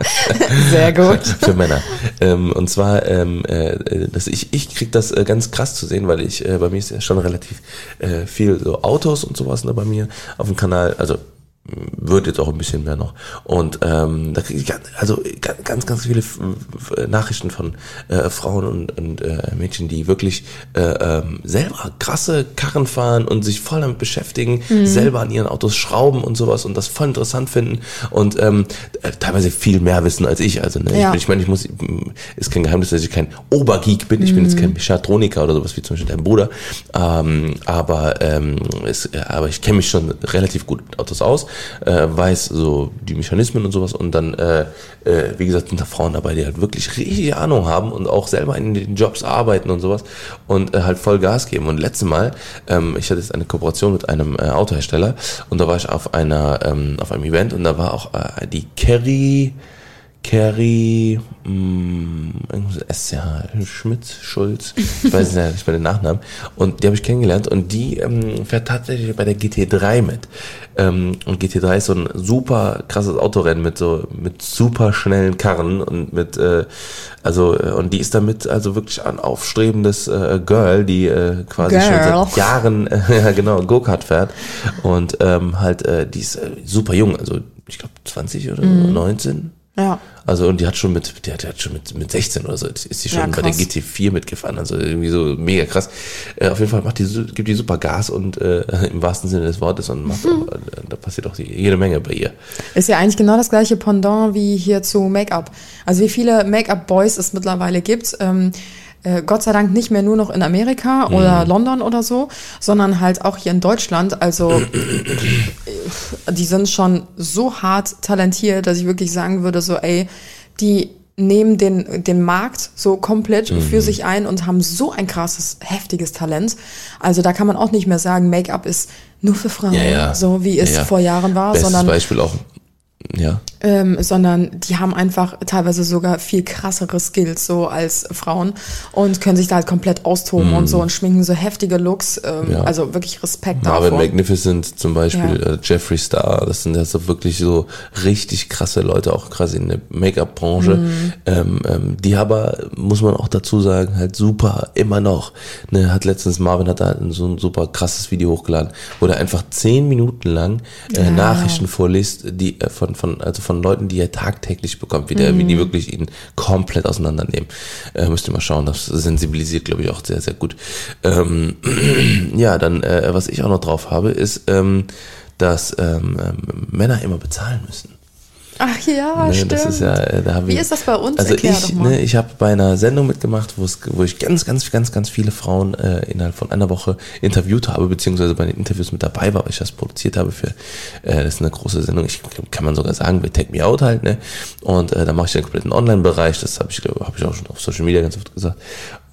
Sehr gut. für Männer. Ähm, und zwar, ähm, äh, dass ich, ich krieg das äh, ganz krass zu sehen, weil ich, äh, bei mir ist ja schon relativ äh, viel so Autos und sowas ne, bei mir auf dem Kanal. Also wird jetzt auch ein bisschen mehr noch. Und ähm, da kriege ich ganz, also ga- ganz, ganz viele F- Nachrichten von äh, Frauen und, und äh, Mädchen, die wirklich äh, ähm, selber krasse Karren fahren und sich voll damit beschäftigen, Mhm. selber an ihren Autos schrauben und sowas und das voll interessant finden und ähm, äh, teilweise viel mehr wissen als ich. Also ne, ich, Ja. bin, ich meine, ich muss, ist kein Geheimnis, dass ich kein Obergeek bin. Ich bin jetzt kein Mechatroniker oder sowas wie zum Beispiel dein Bruder. Ähm, aber ähm, es, äh, aber ich kenne mich schon relativ gut mit Autos aus, äh, weiß so die Mechanismen und sowas und dann, äh, äh, wie gesagt, sind da Frauen dabei, die halt wirklich richtig Ahnung haben und auch selber in den Jobs arbeiten und sowas und äh, halt voll Gas geben. Und letztes Mal, ähm, ich hatte jetzt eine Kooperation mit einem äh, Autohersteller und da war ich auf einer, ähm, auf einem Event und da war auch äh, die Kerry Kerry mh, irgendwas SCH Schmidt, Schulz, ich weiß es ja nicht mehr den Nachnamen. Und die habe ich kennengelernt und die ähm, fährt tatsächlich bei der GT3 mit. Ähm, und GT3 ist so ein super krasses Autorennen mit so mit super schnellen Karren und mit äh, also äh, und die ist damit also wirklich ein aufstrebendes äh, Girl, die äh, quasi schon Girl. seit Jahren ja genau Go-Kart fährt und ähm, halt die, äh, die ist äh, super jung, also ich glaube 20 oder 19. Ja. Also und die hat schon mit, die hat, die hat schon mit, mit 16 oder so, ist sie schon Ja, bei der krass. GT4 mitgefahren. Also irgendwie so mega krass. Äh, auf jeden Fall macht die, gibt die super Gas und äh, im wahrsten Sinne des Wortes und macht Mhm. auch, äh, da passiert auch die, jede Menge bei ihr. Ist ja eigentlich genau das gleiche Pendant wie hier zu Make-up. Also wie viele Make-up-Boys es mittlerweile gibt. Ähm, äh, Gott sei Dank nicht mehr nur noch in Amerika oder London oder so, sondern halt auch hier in Deutschland. Also die sind schon so hart talentiert, dass ich wirklich sagen würde, so ey, die nehmen den, den Markt so komplett Mhm. für sich ein und haben so ein krasses, heftiges Talent. Also da kann man auch nicht mehr sagen, Make-up ist nur für Frauen, Ja, ja. so wie es ja. vor Jahren war, Bestes sondern Beispiel auch, ja. ähm, sondern die haben einfach teilweise sogar viel krassere Skills so als Frauen und können sich da halt komplett austoben und so und schminken so heftige Looks. Ähm, Mhm. Ja. Also wirklich Respekt Marvin davor. Magnificent zum Beispiel, Ja. äh, Jeffree Star, das sind ja so wirklich so richtig krasse Leute, auch quasi in der Make-up-Branche, Mhm. ähm, ähm, die aber, muss man auch dazu sagen, halt super, immer noch. Ne, hat letztens, Marvin hat da so ein super krasses Video hochgeladen, wo der einfach zehn Minuten lang äh. Nachrichten vorliest, die äh, von, von, also von Leuten, die er tagtäglich bekommt, wie, der, wie Mhm. die wirklich ihn komplett auseinandernehmen. Äh, müsst ihr mal schauen, das sensibilisiert, glaube ich, auch sehr, sehr gut. Ähm, ja, dann, äh, was ich auch noch drauf habe, ist, ähm, dass ähm, ähm, Männer immer bezahlen müssen. Ach ja, Ne, stimmt. das ist ja, äh, da hab Wie ich, ist das bei uns? Also Erklär ich, ne, ich habe bei einer Sendung mitgemacht, wo ich ganz, ganz, ganz, ganz viele Frauen äh, innerhalb von einer Woche interviewt habe, beziehungsweise bei den Interviews mit dabei war, weil ich das produziert habe für, äh, das ist eine große Sendung, ich kann man sogar sagen, bei Take Me Out halt, ne? Und äh, da mache ich den kompletten Online-Bereich, das habe ich, habe ich auch schon auf Social Media ganz oft gesagt.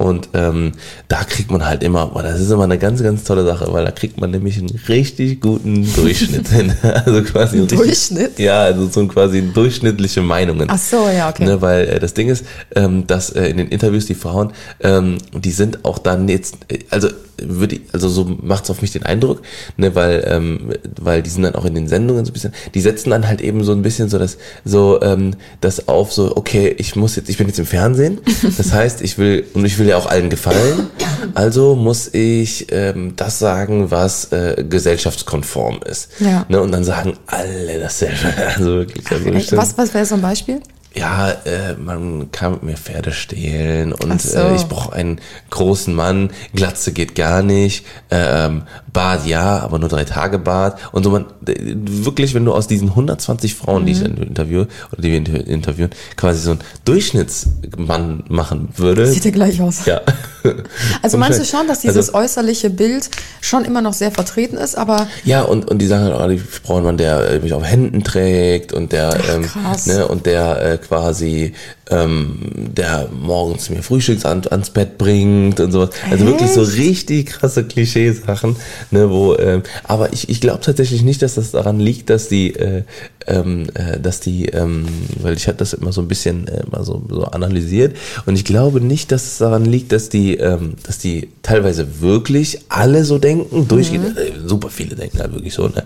Und ähm, da kriegt man halt immer, boah, das ist immer eine ganz, ganz tolle Sache, weil da kriegt man nämlich einen richtig guten Durchschnitt hin. Also quasi richtig- Durchschnitt? Ja, also so ein quasi durchschnittliche Meinungen. Ach so, ja, okay. Ne, weil äh, das Ding ist, ähm, dass äh, in den Interviews die Frauen, ähm, die sind auch dann jetzt, äh, also würde also so macht's auf mich den Eindruck, ne, weil ähm, weil die sind dann auch in den Sendungen so ein bisschen, die setzen dann halt eben so ein bisschen so das so ähm, das auf so okay, ich muss jetzt, ich bin jetzt im Fernsehen, das heißt, ich will und ich will ja auch allen gefallen, also muss ich ähm, das sagen, was äh, gesellschaftskonform ist. Ja. Ne, und dann sagen alle dasselbe, also wirklich, also stimmt. Was, was wäre so ein Beispiel? Ja, äh, man kann mit mir Pferde stehlen und so. äh, ich brauche einen großen Mann, Glatze geht gar nicht, ähm, Bart ja, aber nur drei Tage Bart und so man wirklich, wenn du aus diesen 120 Frauen, die ich Mhm. dann interviewe oder die wir inter- interviewen, quasi so einen Durchschnittsmann machen würde. Sieht ja gleich aus. ja. Also meinst du schon, dass dieses äußerliche Bild schon immer noch sehr vertreten ist, aber Ja, und, und die sagen halt, oh, die brauchen Mann, der äh, mich auf Händen trägt und der, ähm, krass. ne, und der äh, quasi, ähm, der morgens mir Frühstücks an, ans Bett bringt und sowas. Also wirklich so richtig krasse Klischeesachen, ne, wo, ähm, aber ich, ich glaube tatsächlich nicht, dass das daran liegt, dass die, äh, ähm, äh, dass die, ähm, weil ich hatte das immer so ein bisschen äh, mal so, so analysiert und ich glaube nicht, dass es daran liegt, dass die, ähm, dass die teilweise wirklich alle so denken, durchgehend, äh, super viele denken halt wirklich so, ne?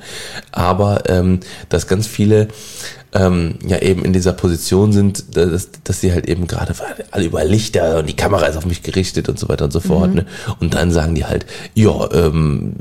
aber ähm, dass ganz viele ähm, ja eben in dieser Position sind, dass, dass sie halt eben gerade alle über Lichter und die Kamera ist auf mich gerichtet und so weiter und so fort. Ne? Und dann sagen die halt, ja, ähm,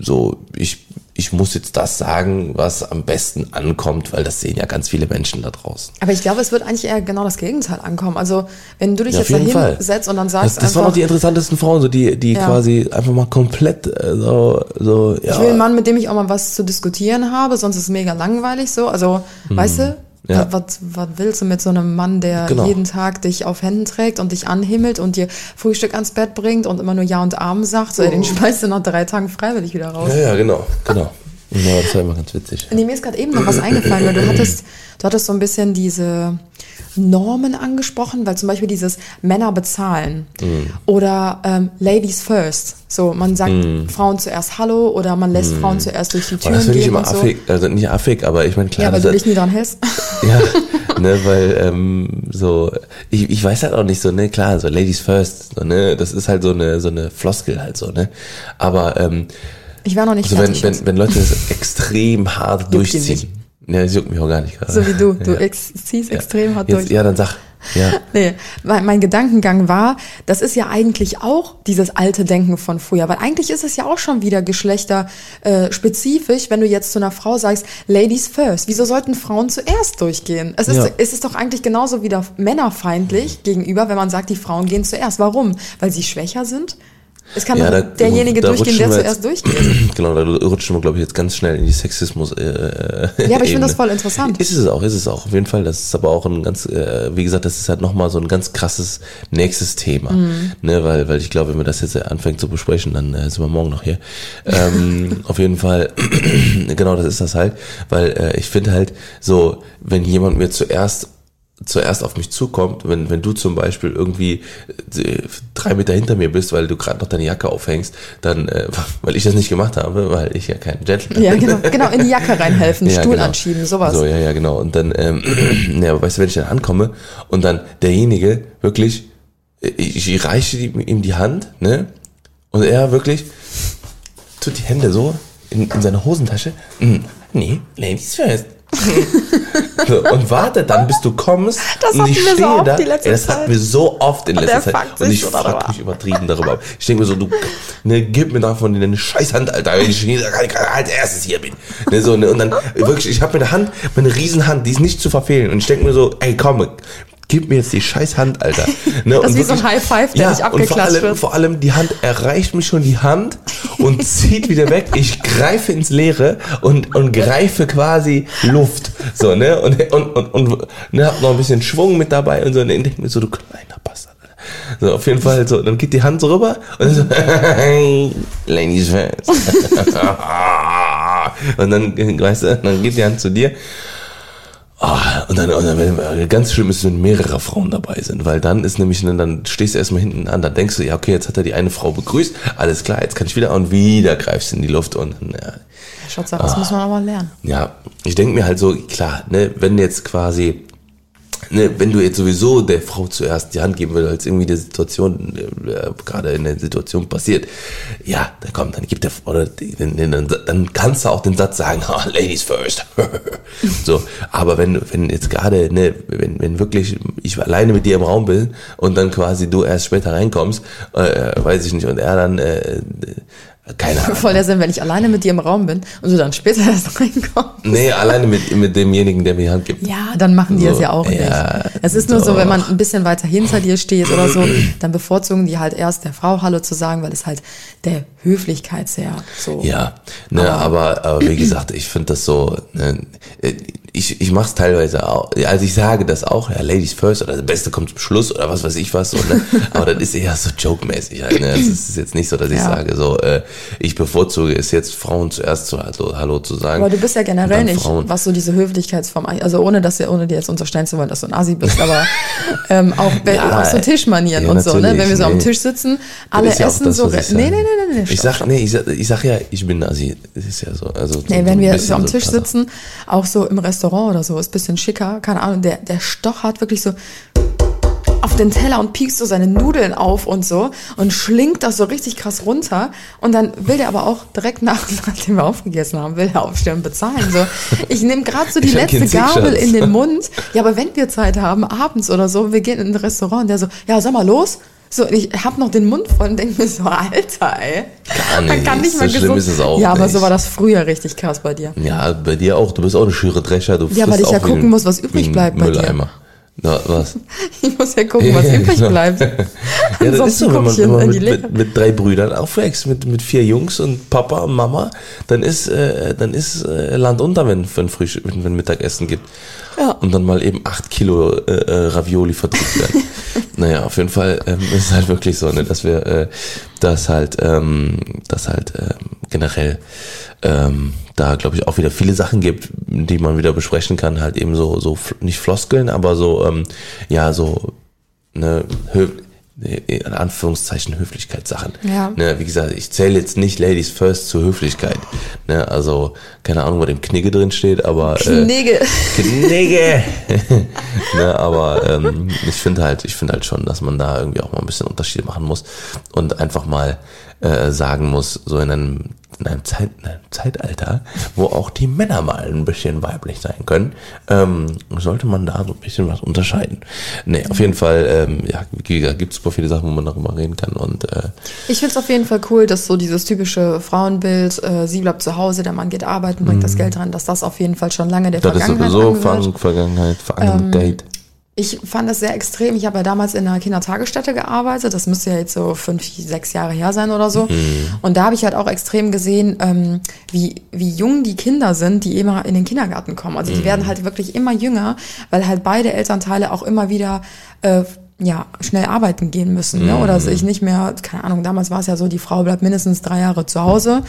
so, ich, ich muss jetzt das sagen, was am besten ankommt, weil das sehen ja ganz viele Menschen da draußen. aber ich glaube, es wird eigentlich eher genau das Gegenteil ankommen. Also wenn du dich Ja, jetzt dahin Fall. setzt und dann Das, sagst das waren auch einfach, die interessantesten Frauen, so die, die Ja. quasi einfach mal komplett äh, so, so ja. ich will einen Mann, mit dem ich auch mal was zu diskutieren habe, sonst ist es mega langweilig so. Also, weißt du, Hm. Ja. was, was willst du mit so einem Mann, der Genau. jeden Tag dich auf Händen trägt und dich anhimmelt und dir Frühstück ans Bett bringt und immer nur Ja und Amen sagt? So, ey, den schmeißt du nach drei Tagen freiwillig wieder raus. ja, ja, genau, genau. Ja, das war immer ganz witzig. Nee, mir ist gerade eben noch was eingefallen, weil du hattest, du hattest so ein bisschen diese Normen angesprochen, weil zum Beispiel dieses Männer bezahlen oder ähm, Ladies first. So, man sagt Frauen zuerst Hallo oder man lässt Frauen zuerst durch die Türen das finde ich immer so. affig, also nicht affig, aber ich meine klar, Ja, weil du dich nie dran hältst. Ja, ne, weil ähm, so, ich, ich weiß halt auch nicht so, ne, klar, so Ladies first, so, ne, das ist halt so eine so eine Floskel halt so, ne, aber ähm, Ich war noch nicht also wenn, wenn, wenn Leute das extrem hart durchziehen, ne, das juckt mich auch gar nicht gerade. so wie du. Du ja. ex ziehst extrem hart Jetzt, durch. Ja, dann sag, ja, Nee, mein, mein Gedankengang war, das ist ja eigentlich auch dieses alte Denken von früher, weil eigentlich ist es ja auch schon wieder geschlechterspezifisch, äh, spezifisch, wenn du jetzt zu einer Frau sagst, Ladies first. Wieso sollten Frauen zuerst durchgehen? Es ist, Ja. es ist doch eigentlich genauso wieder männerfeindlich gegenüber, wenn man sagt, die Frauen gehen zuerst. Warum? Weil sie schwächer sind? Es kann Ja, da- derjenige da durchgehen, der zuerst durchgeht. genau, da rutschen wir, glaube ich, jetzt ganz schnell in die Sexismus. Äh, Ja, aber ich finde das voll interessant. Ist es auch, ist es auch, auf jeden Fall. Das ist aber auch ein ganz, äh, wie gesagt, das ist halt nochmal so ein ganz krasses nächstes Thema. Mhm. Ne, weil, weil ich glaube, wenn wir das jetzt anfängt zu besprechen, dann äh, sind wir morgen noch hier. Ähm, auf jeden Fall, genau, das ist das halt. Weil äh, ich finde halt so, wenn jemand mir zuerst zuerst auf mich zukommt, wenn, wenn du zum Beispiel irgendwie äh, drei Meter hinter mir bist, weil du gerade noch deine Jacke aufhängst, dann, äh, weil ich das nicht gemacht habe, weil ich ja kein Gentleman Ja, genau, genau, in die Jacke reinhelfen, Ja, Stuhl genau. anschieben, sowas. So, ja, ja, genau. Und dann, ähm, ja, aber weißt du, wenn ich dann ankomme und dann derjenige wirklich, ich, ich reiche ihm ihm die Hand, ne? Und er wirklich tut die Hände so in, in seine Hosentasche. Mm, nee, Ladies first. so, und warte dann, bis du kommst. Das und ich so stehe oft da. Ey, das hatten wir so oft in Und letzter Zeit. Und ich so darüber mich übertrieben darüber. Ich denke mir so, du, ne, gib mir davon deine Scheißhand, Alter, wenn ich als erstes hier bin. Ne, so, ne, und dann wirklich, ich habe meine Hand, meine Riesenhand, die ist nicht zu verfehlen. Und ich denke mir so, ey, komm, gib mir jetzt die scheiß Hand, Alter. Ne, Das ist wie so ein High Five, der ja, nicht und vor abgeklatscht allem, wird. vor allem die Hand erreicht mich schon die Hand und zieht wieder weg. Ich greife ins Leere und, und greife quasi Luft. So, ne? Und, und, und, und ne, hab noch ein bisschen Schwung mit dabei und so. Und ich denke mir so, du kleiner Bastard. So, auf jeden Fall so, dann geht die Hand so rüber und dann so, Ladies first. und dann, weißt du, dann geht die Hand zu dir. Ah, und dann, und dann wenn, ganz schlimm ist, wenn mehrere Frauen dabei sind, weil dann ist nämlich, dann stehst du erstmal hinten an, dann denkst du, ja, okay, jetzt hat er die eine Frau begrüßt, alles klar, jetzt kann ich wieder und wieder greifst du in die Luft und ja, Schatz, das muss man aber lernen. ja, ich denke mir halt so, klar, ne, wenn jetzt quasi, ne, wenn du jetzt sowieso der Frau zuerst die Hand geben willst, als irgendwie die Situation, äh, gerade in der Situation passiert, ja, dann komm, dann gibt der, oder die- dann, dann, dann kannst du auch den Satz sagen, oh, Ladies first. so, aber wenn, wenn jetzt gerade, ne, wenn, wenn wirklich ich alleine mit dir im Raum bin und dann quasi du erst später reinkommst, äh, weiß ich nicht, und er dann, äh, Keine Ahnung. Voll der Sinn, wenn ich alleine mit dir im Raum bin und du dann später erst reinkommst. Nee, alleine mit, mit demjenigen, der mir die Hand gibt. Ja, dann machen die So, das ja auch ja, nicht. Es ist nur so, wenn man doch. ein bisschen weiter hinter dir steht oder so, dann bevorzugen die halt erst der Frau Hallo zu sagen, weil es halt der Höflichkeitsher so. Ja, ne, aber, aber wie gesagt, ich finde das so, ne, ich, ich mache es teilweise auch, also ich sage das auch, ja, Ladies first oder das Beste kommt zum Schluss oder was weiß ich was, so, ne, aber das ist eher so joke-mäßig halt, ne, es ist jetzt nicht so, dass ich Ja. sage, so, äh, ich bevorzuge es jetzt, Frauen zuerst zu also, Hallo zu sagen. Aber du bist ja generell nicht, Frauen. was so diese Höflichkeitsform, also ohne dass ohne dir jetzt unterstellen zu wollen, dass du ein Asi bist, aber ähm, auch, Ja, auch so Tischmanieren ja, und so, ne? Wenn wir so am. Tisch sitzen, Das alle ja essen das, so. Nee, nee, nee, nee, nee. Ich stopp, sag, nee, ich sag, ich sag ja, ich bin Asi. Das ist ja so. Also so, Nee, so wenn wir so am so Tisch sitzen, auch so im Restaurant oder so, ist ein bisschen schicker, keine Ahnung, der, der stochert wirklich so auf den Teller und piekst so seine Nudeln auf und so und schlingt das so richtig krass runter und dann will der aber auch direkt nach, nachdem wir aufgegessen haben, will er aufstehen und bezahlen. So, ich nehme gerade so die Ich letzte Gabel in den Mund. Ja, aber wenn wir Zeit haben, abends oder so, wir gehen in ein Restaurant und der so, ja, sag mal los. So, ich hab noch den Mund voll und denk mir so, Alter, ey. Gar Man kann nicht, nicht mal so schlimm gesund. ist es auch ja, aber nicht. so war das früher richtig krass bei dir. Ja, bei dir auch. Du bist auch eine schüre Drescher. Du Ja, weil ich ja gucken muss, was übrig bleibt bei dir. Mülleimer. Na, was? Ich muss ja gucken, was Ja, übrig genau. bleibt. Ja, das ist so, wenn man, wenn man mit, mit, mit drei Brüdern aufwächst, mit, mit vier Jungs und Papa und Mama, dann ist, äh, dann ist äh, Land unter, wenn wenn Frühstück, wenn, wenn Mittagessen gibt. Ja. Und dann mal eben acht Kilo äh, äh, Ravioli verdrückt werden. naja, auf jeden Fall ähm, ist es halt wirklich so, ne, dass wir, äh, dass halt, ähm, dass halt ähm, generell ähm, da glaube ich auch wieder viele Sachen gibt, die man wieder besprechen kann, halt eben so, so nicht Floskeln, aber so, ähm, ja, so ne, Hö in Anführungszeichen Höflichkeitssachen. Ja. Ne, wie gesagt, ich zähle jetzt nicht Ladies First zur Höflichkeit. Ne, also, keine Ahnung, wo dem Knigge drin steht, aber. Äh, Knigge. Knigge! ne, aber ähm, ich finde halt, ich finde halt schon, dass man da irgendwie auch mal ein bisschen Unterschiede machen muss und einfach mal äh, sagen muss, so in einem, in einem, Zeit, in einem Zeitalter, wo auch die Männer mal ein bisschen weiblich sein können, ähm, sollte man da so ein bisschen was unterscheiden. Nee, auf jeden Fall, ähm, ja, gibt super viele Sachen, wo man darüber reden kann und äh, Ich find's auf jeden Fall cool, dass so dieses typische Frauenbild, äh, sie bleibt zu Hause, der Mann geht arbeiten, bringt das Geld rein, dass das auf jeden Fall schon lange der Mhm. das ist Vergangenheit sowieso angehört. Ver Vergangenheit, Vergangenheit. Ich fand das sehr extrem. Ich habe ja damals in einer Kindertagesstätte gearbeitet. Das müsste ja jetzt so fünf, sechs Jahre her sein oder so. Und da habe ich halt auch extrem gesehen, ähm, wie, wie jung die Kinder sind, die immer in den Kindergarten kommen. Also die werden halt wirklich immer jünger, weil halt beide Elternteile auch immer wieder äh, ja, schnell arbeiten gehen müssen, ne? Oder sich nicht mehr, keine Ahnung, damals war es ja so, die Frau bleibt mindestens drei Jahre zu Hause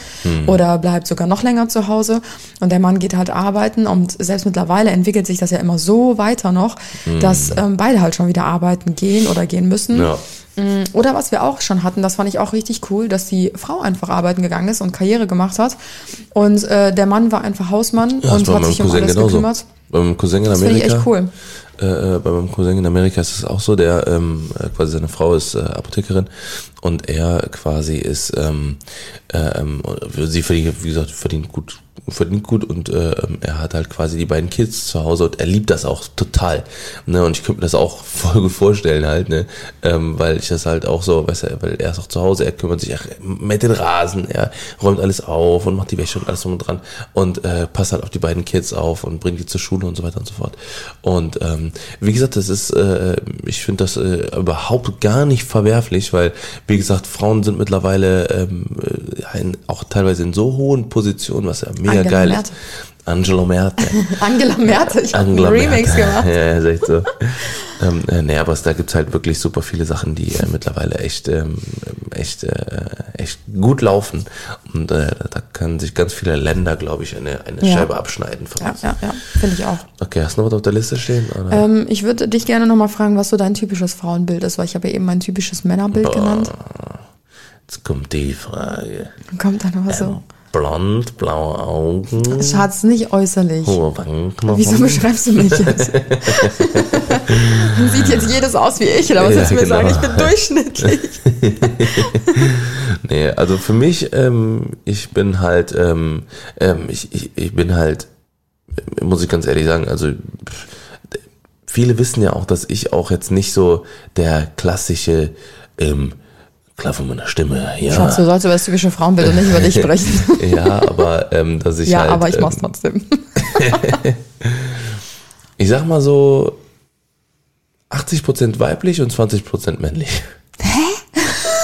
oder bleibt sogar noch länger zu Hause und der Mann geht halt arbeiten und selbst mittlerweile entwickelt sich das ja immer so weiter noch, dass ähm, beide halt schon wieder arbeiten gehen oder gehen müssen. Ja. Mm, Oder was wir auch schon hatten, das fand ich auch richtig cool, dass die Frau einfach arbeiten gegangen ist und Karriere gemacht hat und äh, der Mann war einfach Hausmann Ja, und hat sich um alles genauso. gekümmert. Bei meinem Cousin in Das finde ich Amerika. echt cool. Äh, äh, bei meinem Cousin in Amerika ist es auch so, der ähm, äh, quasi seine Frau ist äh, Apothekerin und er quasi ist, ähm, äh, ähm, sie verdient, wie gesagt, verdient gut, verdient gut und äh, ähm, er hat halt quasi die beiden Kids zu Hause und er liebt das auch total. Ne? Und ich könnte mir das auch voll gut vorstellen halt, ne? Ähm, weil ich das halt auch so, weißt du, weil er ist auch zu Hause, er kümmert sich ach, mit den Rasen, er räumt alles auf und macht die Wäsche und alles drum und dran und äh, passt halt auf die beiden Kids auf und bringt die zur Schule und so weiter und so fort. Und ähm, wie gesagt, das ist, äh, ich finde das äh, überhaupt gar nicht verwerflich, weil, wie gesagt, Frauen sind mittlerweile ähm, äh, in, auch teilweise in so hohen Positionen, was ja mega Angela geil ist. Angela Merkel. Angela Merkel, ich habe einen Remix gemacht. Ja, ja, ist echt so. ähm, äh, nee, aber es, da gibt's halt wirklich super viele Sachen, die äh, mittlerweile echt, ähm, echt, äh, echt gut laufen. Und äh, da können sich ganz viele Länder, glaube ich, eine, eine Ja. Scheibe abschneiden von Ja, uns. ja, ja, finde ich auch. Okay, hast du noch was auf der Liste stehen? Ähm, ich würde dich gerne nochmal fragen, was so dein typisches Frauenbild ist, weil ich habe ja eben mein typisches Männerbild genannt. Jetzt kommt die Frage. Kommt dann aber so. Blond, blaue Augen, Schatz, nicht äußerlich. hohe Wangenknochen. Wieso beschreibst du mich jetzt? Sieht jetzt jedes aus wie ich, oder was Ja, willst du mir genau. sagen? Ich bin durchschnittlich. Nee, also für mich, ähm, ich bin halt, ähm, ähm, ich, ich, ich bin halt, äh, muss ich ganz ehrlich sagen, also viele wissen ja auch, dass ich auch jetzt nicht so der klassische ähm, Klar von meiner Stimme, ja. Schatz, du sollst über das typische Frauenbild und nicht über dich sprechen. ja, aber ähm, dass ich ja, halt, aber ich mach's ähm, trotzdem. ich sag mal so 80% weiblich und 20% männlich.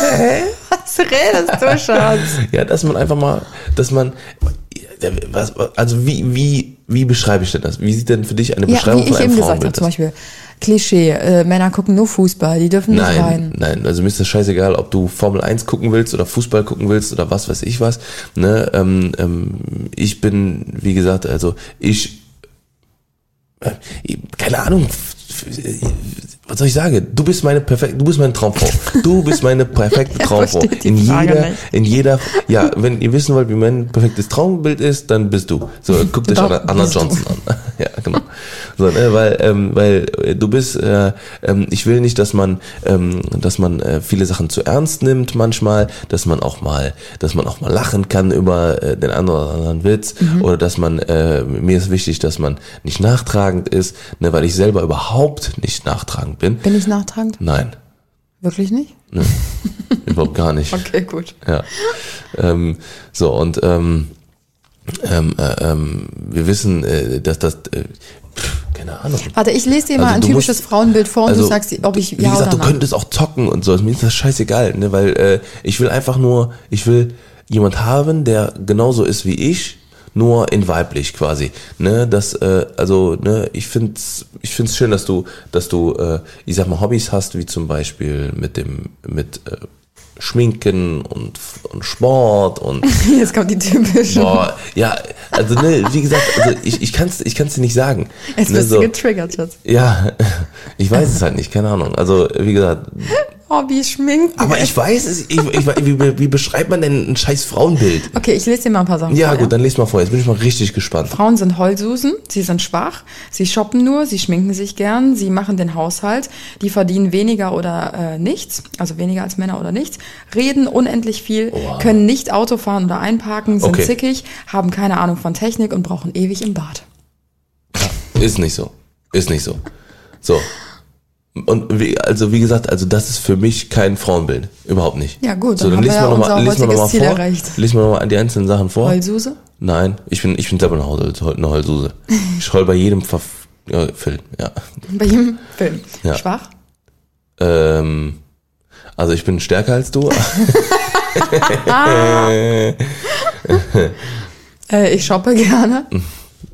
Was redest du, Schatz? Ja, dass man einfach mal, dass man, was, also wie, wie, wie beschreibe ich denn das? Wie sieht denn für dich eine Ja, Beschreibung wie ich von einem eben gesagt habe, zum? Beispiel Klischee, äh, Männer gucken nur Fußball, die dürfen nicht Nein, rein. nein, also mir ist das scheißegal, ob du Formel 1 gucken willst oder Fußball gucken willst oder was weiß ich was. Ne? Ähm, ähm, ich bin, wie gesagt, also ich, äh, keine Ahnung, was soll ich sagen? Du bist meine perfekte, du bist meine Traumfrau. Du bist meine perfekte Er Traumfrau. In jeder, nicht. in jeder, ja, wenn ihr wissen wollt, wie mein perfektes Traumbild ist, dann bist du. So, guckt euch Doch, Anna, bist du. Johnson an. ja, genau. So, ne, weil, ähm, weil äh, du bist, äh, ähm, ich will nicht, dass man, ähm, dass man äh, viele Sachen zu ernst nimmt manchmal, dass man auch mal, dass man auch mal lachen kann über äh, den einen oder anderen Witz Mhm. oder dass man, äh, mir ist wichtig, dass man nicht nachtragend ist, ne, weil ich selber überhaupt nicht nachtragend bin. Bin ich nachtragend? Nein, Wirklich nicht? ne, überhaupt gar nicht. Okay, gut. Ja. Ähm, so, und ähm, ähm, äh, ähm, wir wissen, äh, dass das, äh, keine Ahnung. Warte, ich lese dir mal Also ein du typisches musst- Frauenbild vor und also, du sagst, ob ich Wie ja gesagt, oder du nein. könntest auch zocken und so. Mir ist das scheißegal, ne? Weil äh, ich will einfach nur, ich will jemand haben, der genauso ist wie ich, nur in weiblich quasi. Ne? Das, äh, also, ne, ich find's, ich find's schön, dass du, dass du, äh, ich sag mal, Hobbys hast, wie zum Beispiel mit dem, mit äh, Schminken und, und Sport und Jetzt kommt die typische. Boah, ja, also ne, wie gesagt, also ich, ich kann es ich kann's dir nicht sagen. Jetzt ne, bist so, du getriggert, Schatz. ja, ich weiß es halt nicht, keine Ahnung. Also, wie gesagt, Hobby, Schminken. aber ich weiß es, ich, ich, wie, wie beschreibt man denn ein scheiß Frauenbild? Okay, ich lese dir mal ein paar Sachen Ja, vor. gut, dann lest mal vor, jetzt bin ich mal richtig gespannt. Frauen sind Heulsusen, sie sind schwach, sie shoppen nur, sie schminken sich gern, sie machen den Haushalt, die verdienen weniger oder äh, nichts, also weniger als Männer oder nichts, reden unendlich viel, können nicht Auto fahren oder einparken, sind Okay. zickig, haben keine Ahnung von Technik und brauchen ewig im Bad. Ist nicht so. Ist nicht so. So. Und wie, also wie gesagt, also das ist für mich kein Frauenbild. Überhaupt nicht. Ja, gut, so, dann haben wir ja mal noch unser mal, mal noch mal Ziel vor. erreicht. Lies mal nochmal die einzelnen Sachen vor. Heulsuse? Nein, ich bin, ich bin selber eine, Heul, eine Heulsuse. Ich heul bei jedem Ver ja, Film, ja. Bei jedem Film. Ja. Schwach? Ähm, also ich bin stärker als du. Äh, ich shoppe gerne.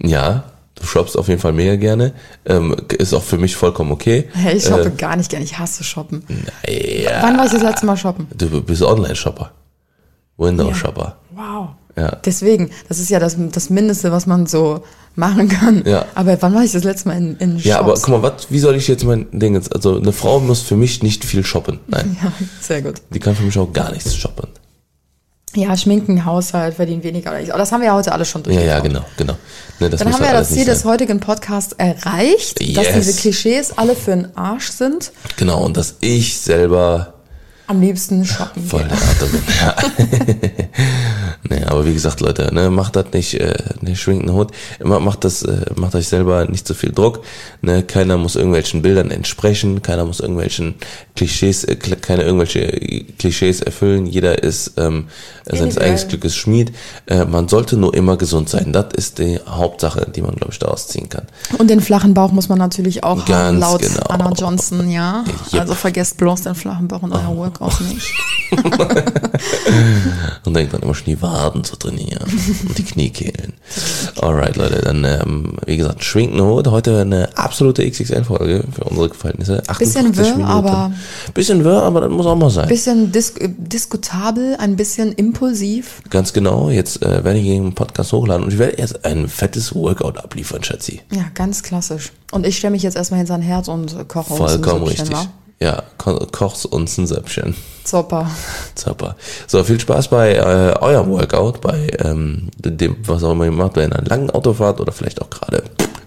ja, du shoppst auf jeden Fall mega gerne. Ähm, ist auch für mich vollkommen okay. Hey, ich shoppe gar nicht gerne, ich hasse shoppen. Ja, Wann war ich das letzte Mal shoppen? du bist Online-Shopper. Windows-Shopper. Wow. Ja. Deswegen, das ist ja das, das Mindeste, was man so machen kann. Ja. Aber wann war ich das letzte Mal in, in Shops? Ja, aber guck mal, was, wie soll ich jetzt mein Ding jetzt, also eine Frau muss für mich nicht viel shoppen. Nein, Ja, sehr gut. die kann für mich auch gar nichts shoppen. Ja, Schminken, Haushalt, verdienen weniger oder nicht. Aber das haben wir ja heute alle schon Ja, durchgesprochen. ja, genau, genau. Ne, Dann haben wir ja das Ziel des heutigen Podcasts erreicht, dass Yes. diese Klischees alle für den Arsch sind. Genau, und dass ich selber Am liebsten shoppen. voll der bin. Ja. nee, aber wie gesagt, Leute, ne, macht das nicht, äh, ne, schwingt einen Hut. Immer macht das, äh, macht euch selber nicht so viel Druck. Ne, keiner muss irgendwelchen Bildern entsprechen, keiner muss irgendwelchen Klischees, äh, keine irgendwelche Klischees erfüllen. Jeder ist ähm, seines eigenes Glückes Schmied. Äh, man sollte nur immer gesund sein. Das ist die Hauptsache, die man, glaube ich, daraus ziehen kann. Und den flachen Bauch muss man natürlich auch haben, Ganz laut genau. Anna Johnson, ja. Yep. Also vergesst bloß den flachen Bauch in euer Workout nicht. Und denkt dann immer schon die Waden zu trainieren und die Kniekehlen. Alright, Leute, dann, ähm, wie gesagt, schwingt Hut. Heute eine absolute XXL-Folge für unsere Verhältnisse. Bisschen 58 wirr, Minuten. aber- Bisschen wirr, aber das muss auch mal sein. Bisschen dis äh, diskutabel, ein bisschen impulsiv. Ganz genau. Jetzt äh, werde ich den Podcast hochladen und ich werde erst ein fettes Workout abliefern, Schatzi. Ja, ganz klassisch. Und ich stelle mich jetzt erstmal hinter ein Herz und koche uns ein Vollkommen richtig. wa? Ja, ko kochst uns ein Söppchen. Super. Super. So, viel Spaß bei äh, eurem Workout, bei ähm, dem, was auch immer ihr macht, bei einer langen Autofahrt oder vielleicht auch gerade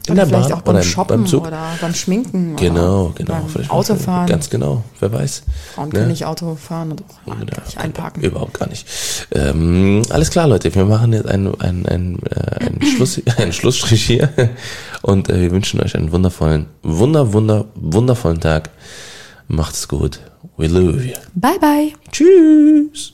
in Oder der vielleicht Bahn auch beim oder Shoppen beim Zug. oder beim Schminken. Genau, genau. Beim Autofahren. Ganz genau, wer weiß. Frauen Ne? können nicht Auto fahren und auch kann nicht einparken. Überhaupt gar nicht. Ähm, alles klar, Leute, wir machen jetzt einen, einen, einen, äh, einen, Schluss, einen Schlussstrich hier und äh, wir wünschen euch einen wundervollen, wunder, wunder, wundervollen Tag. Macht's gut We love you. Bye, bye. Tschüss.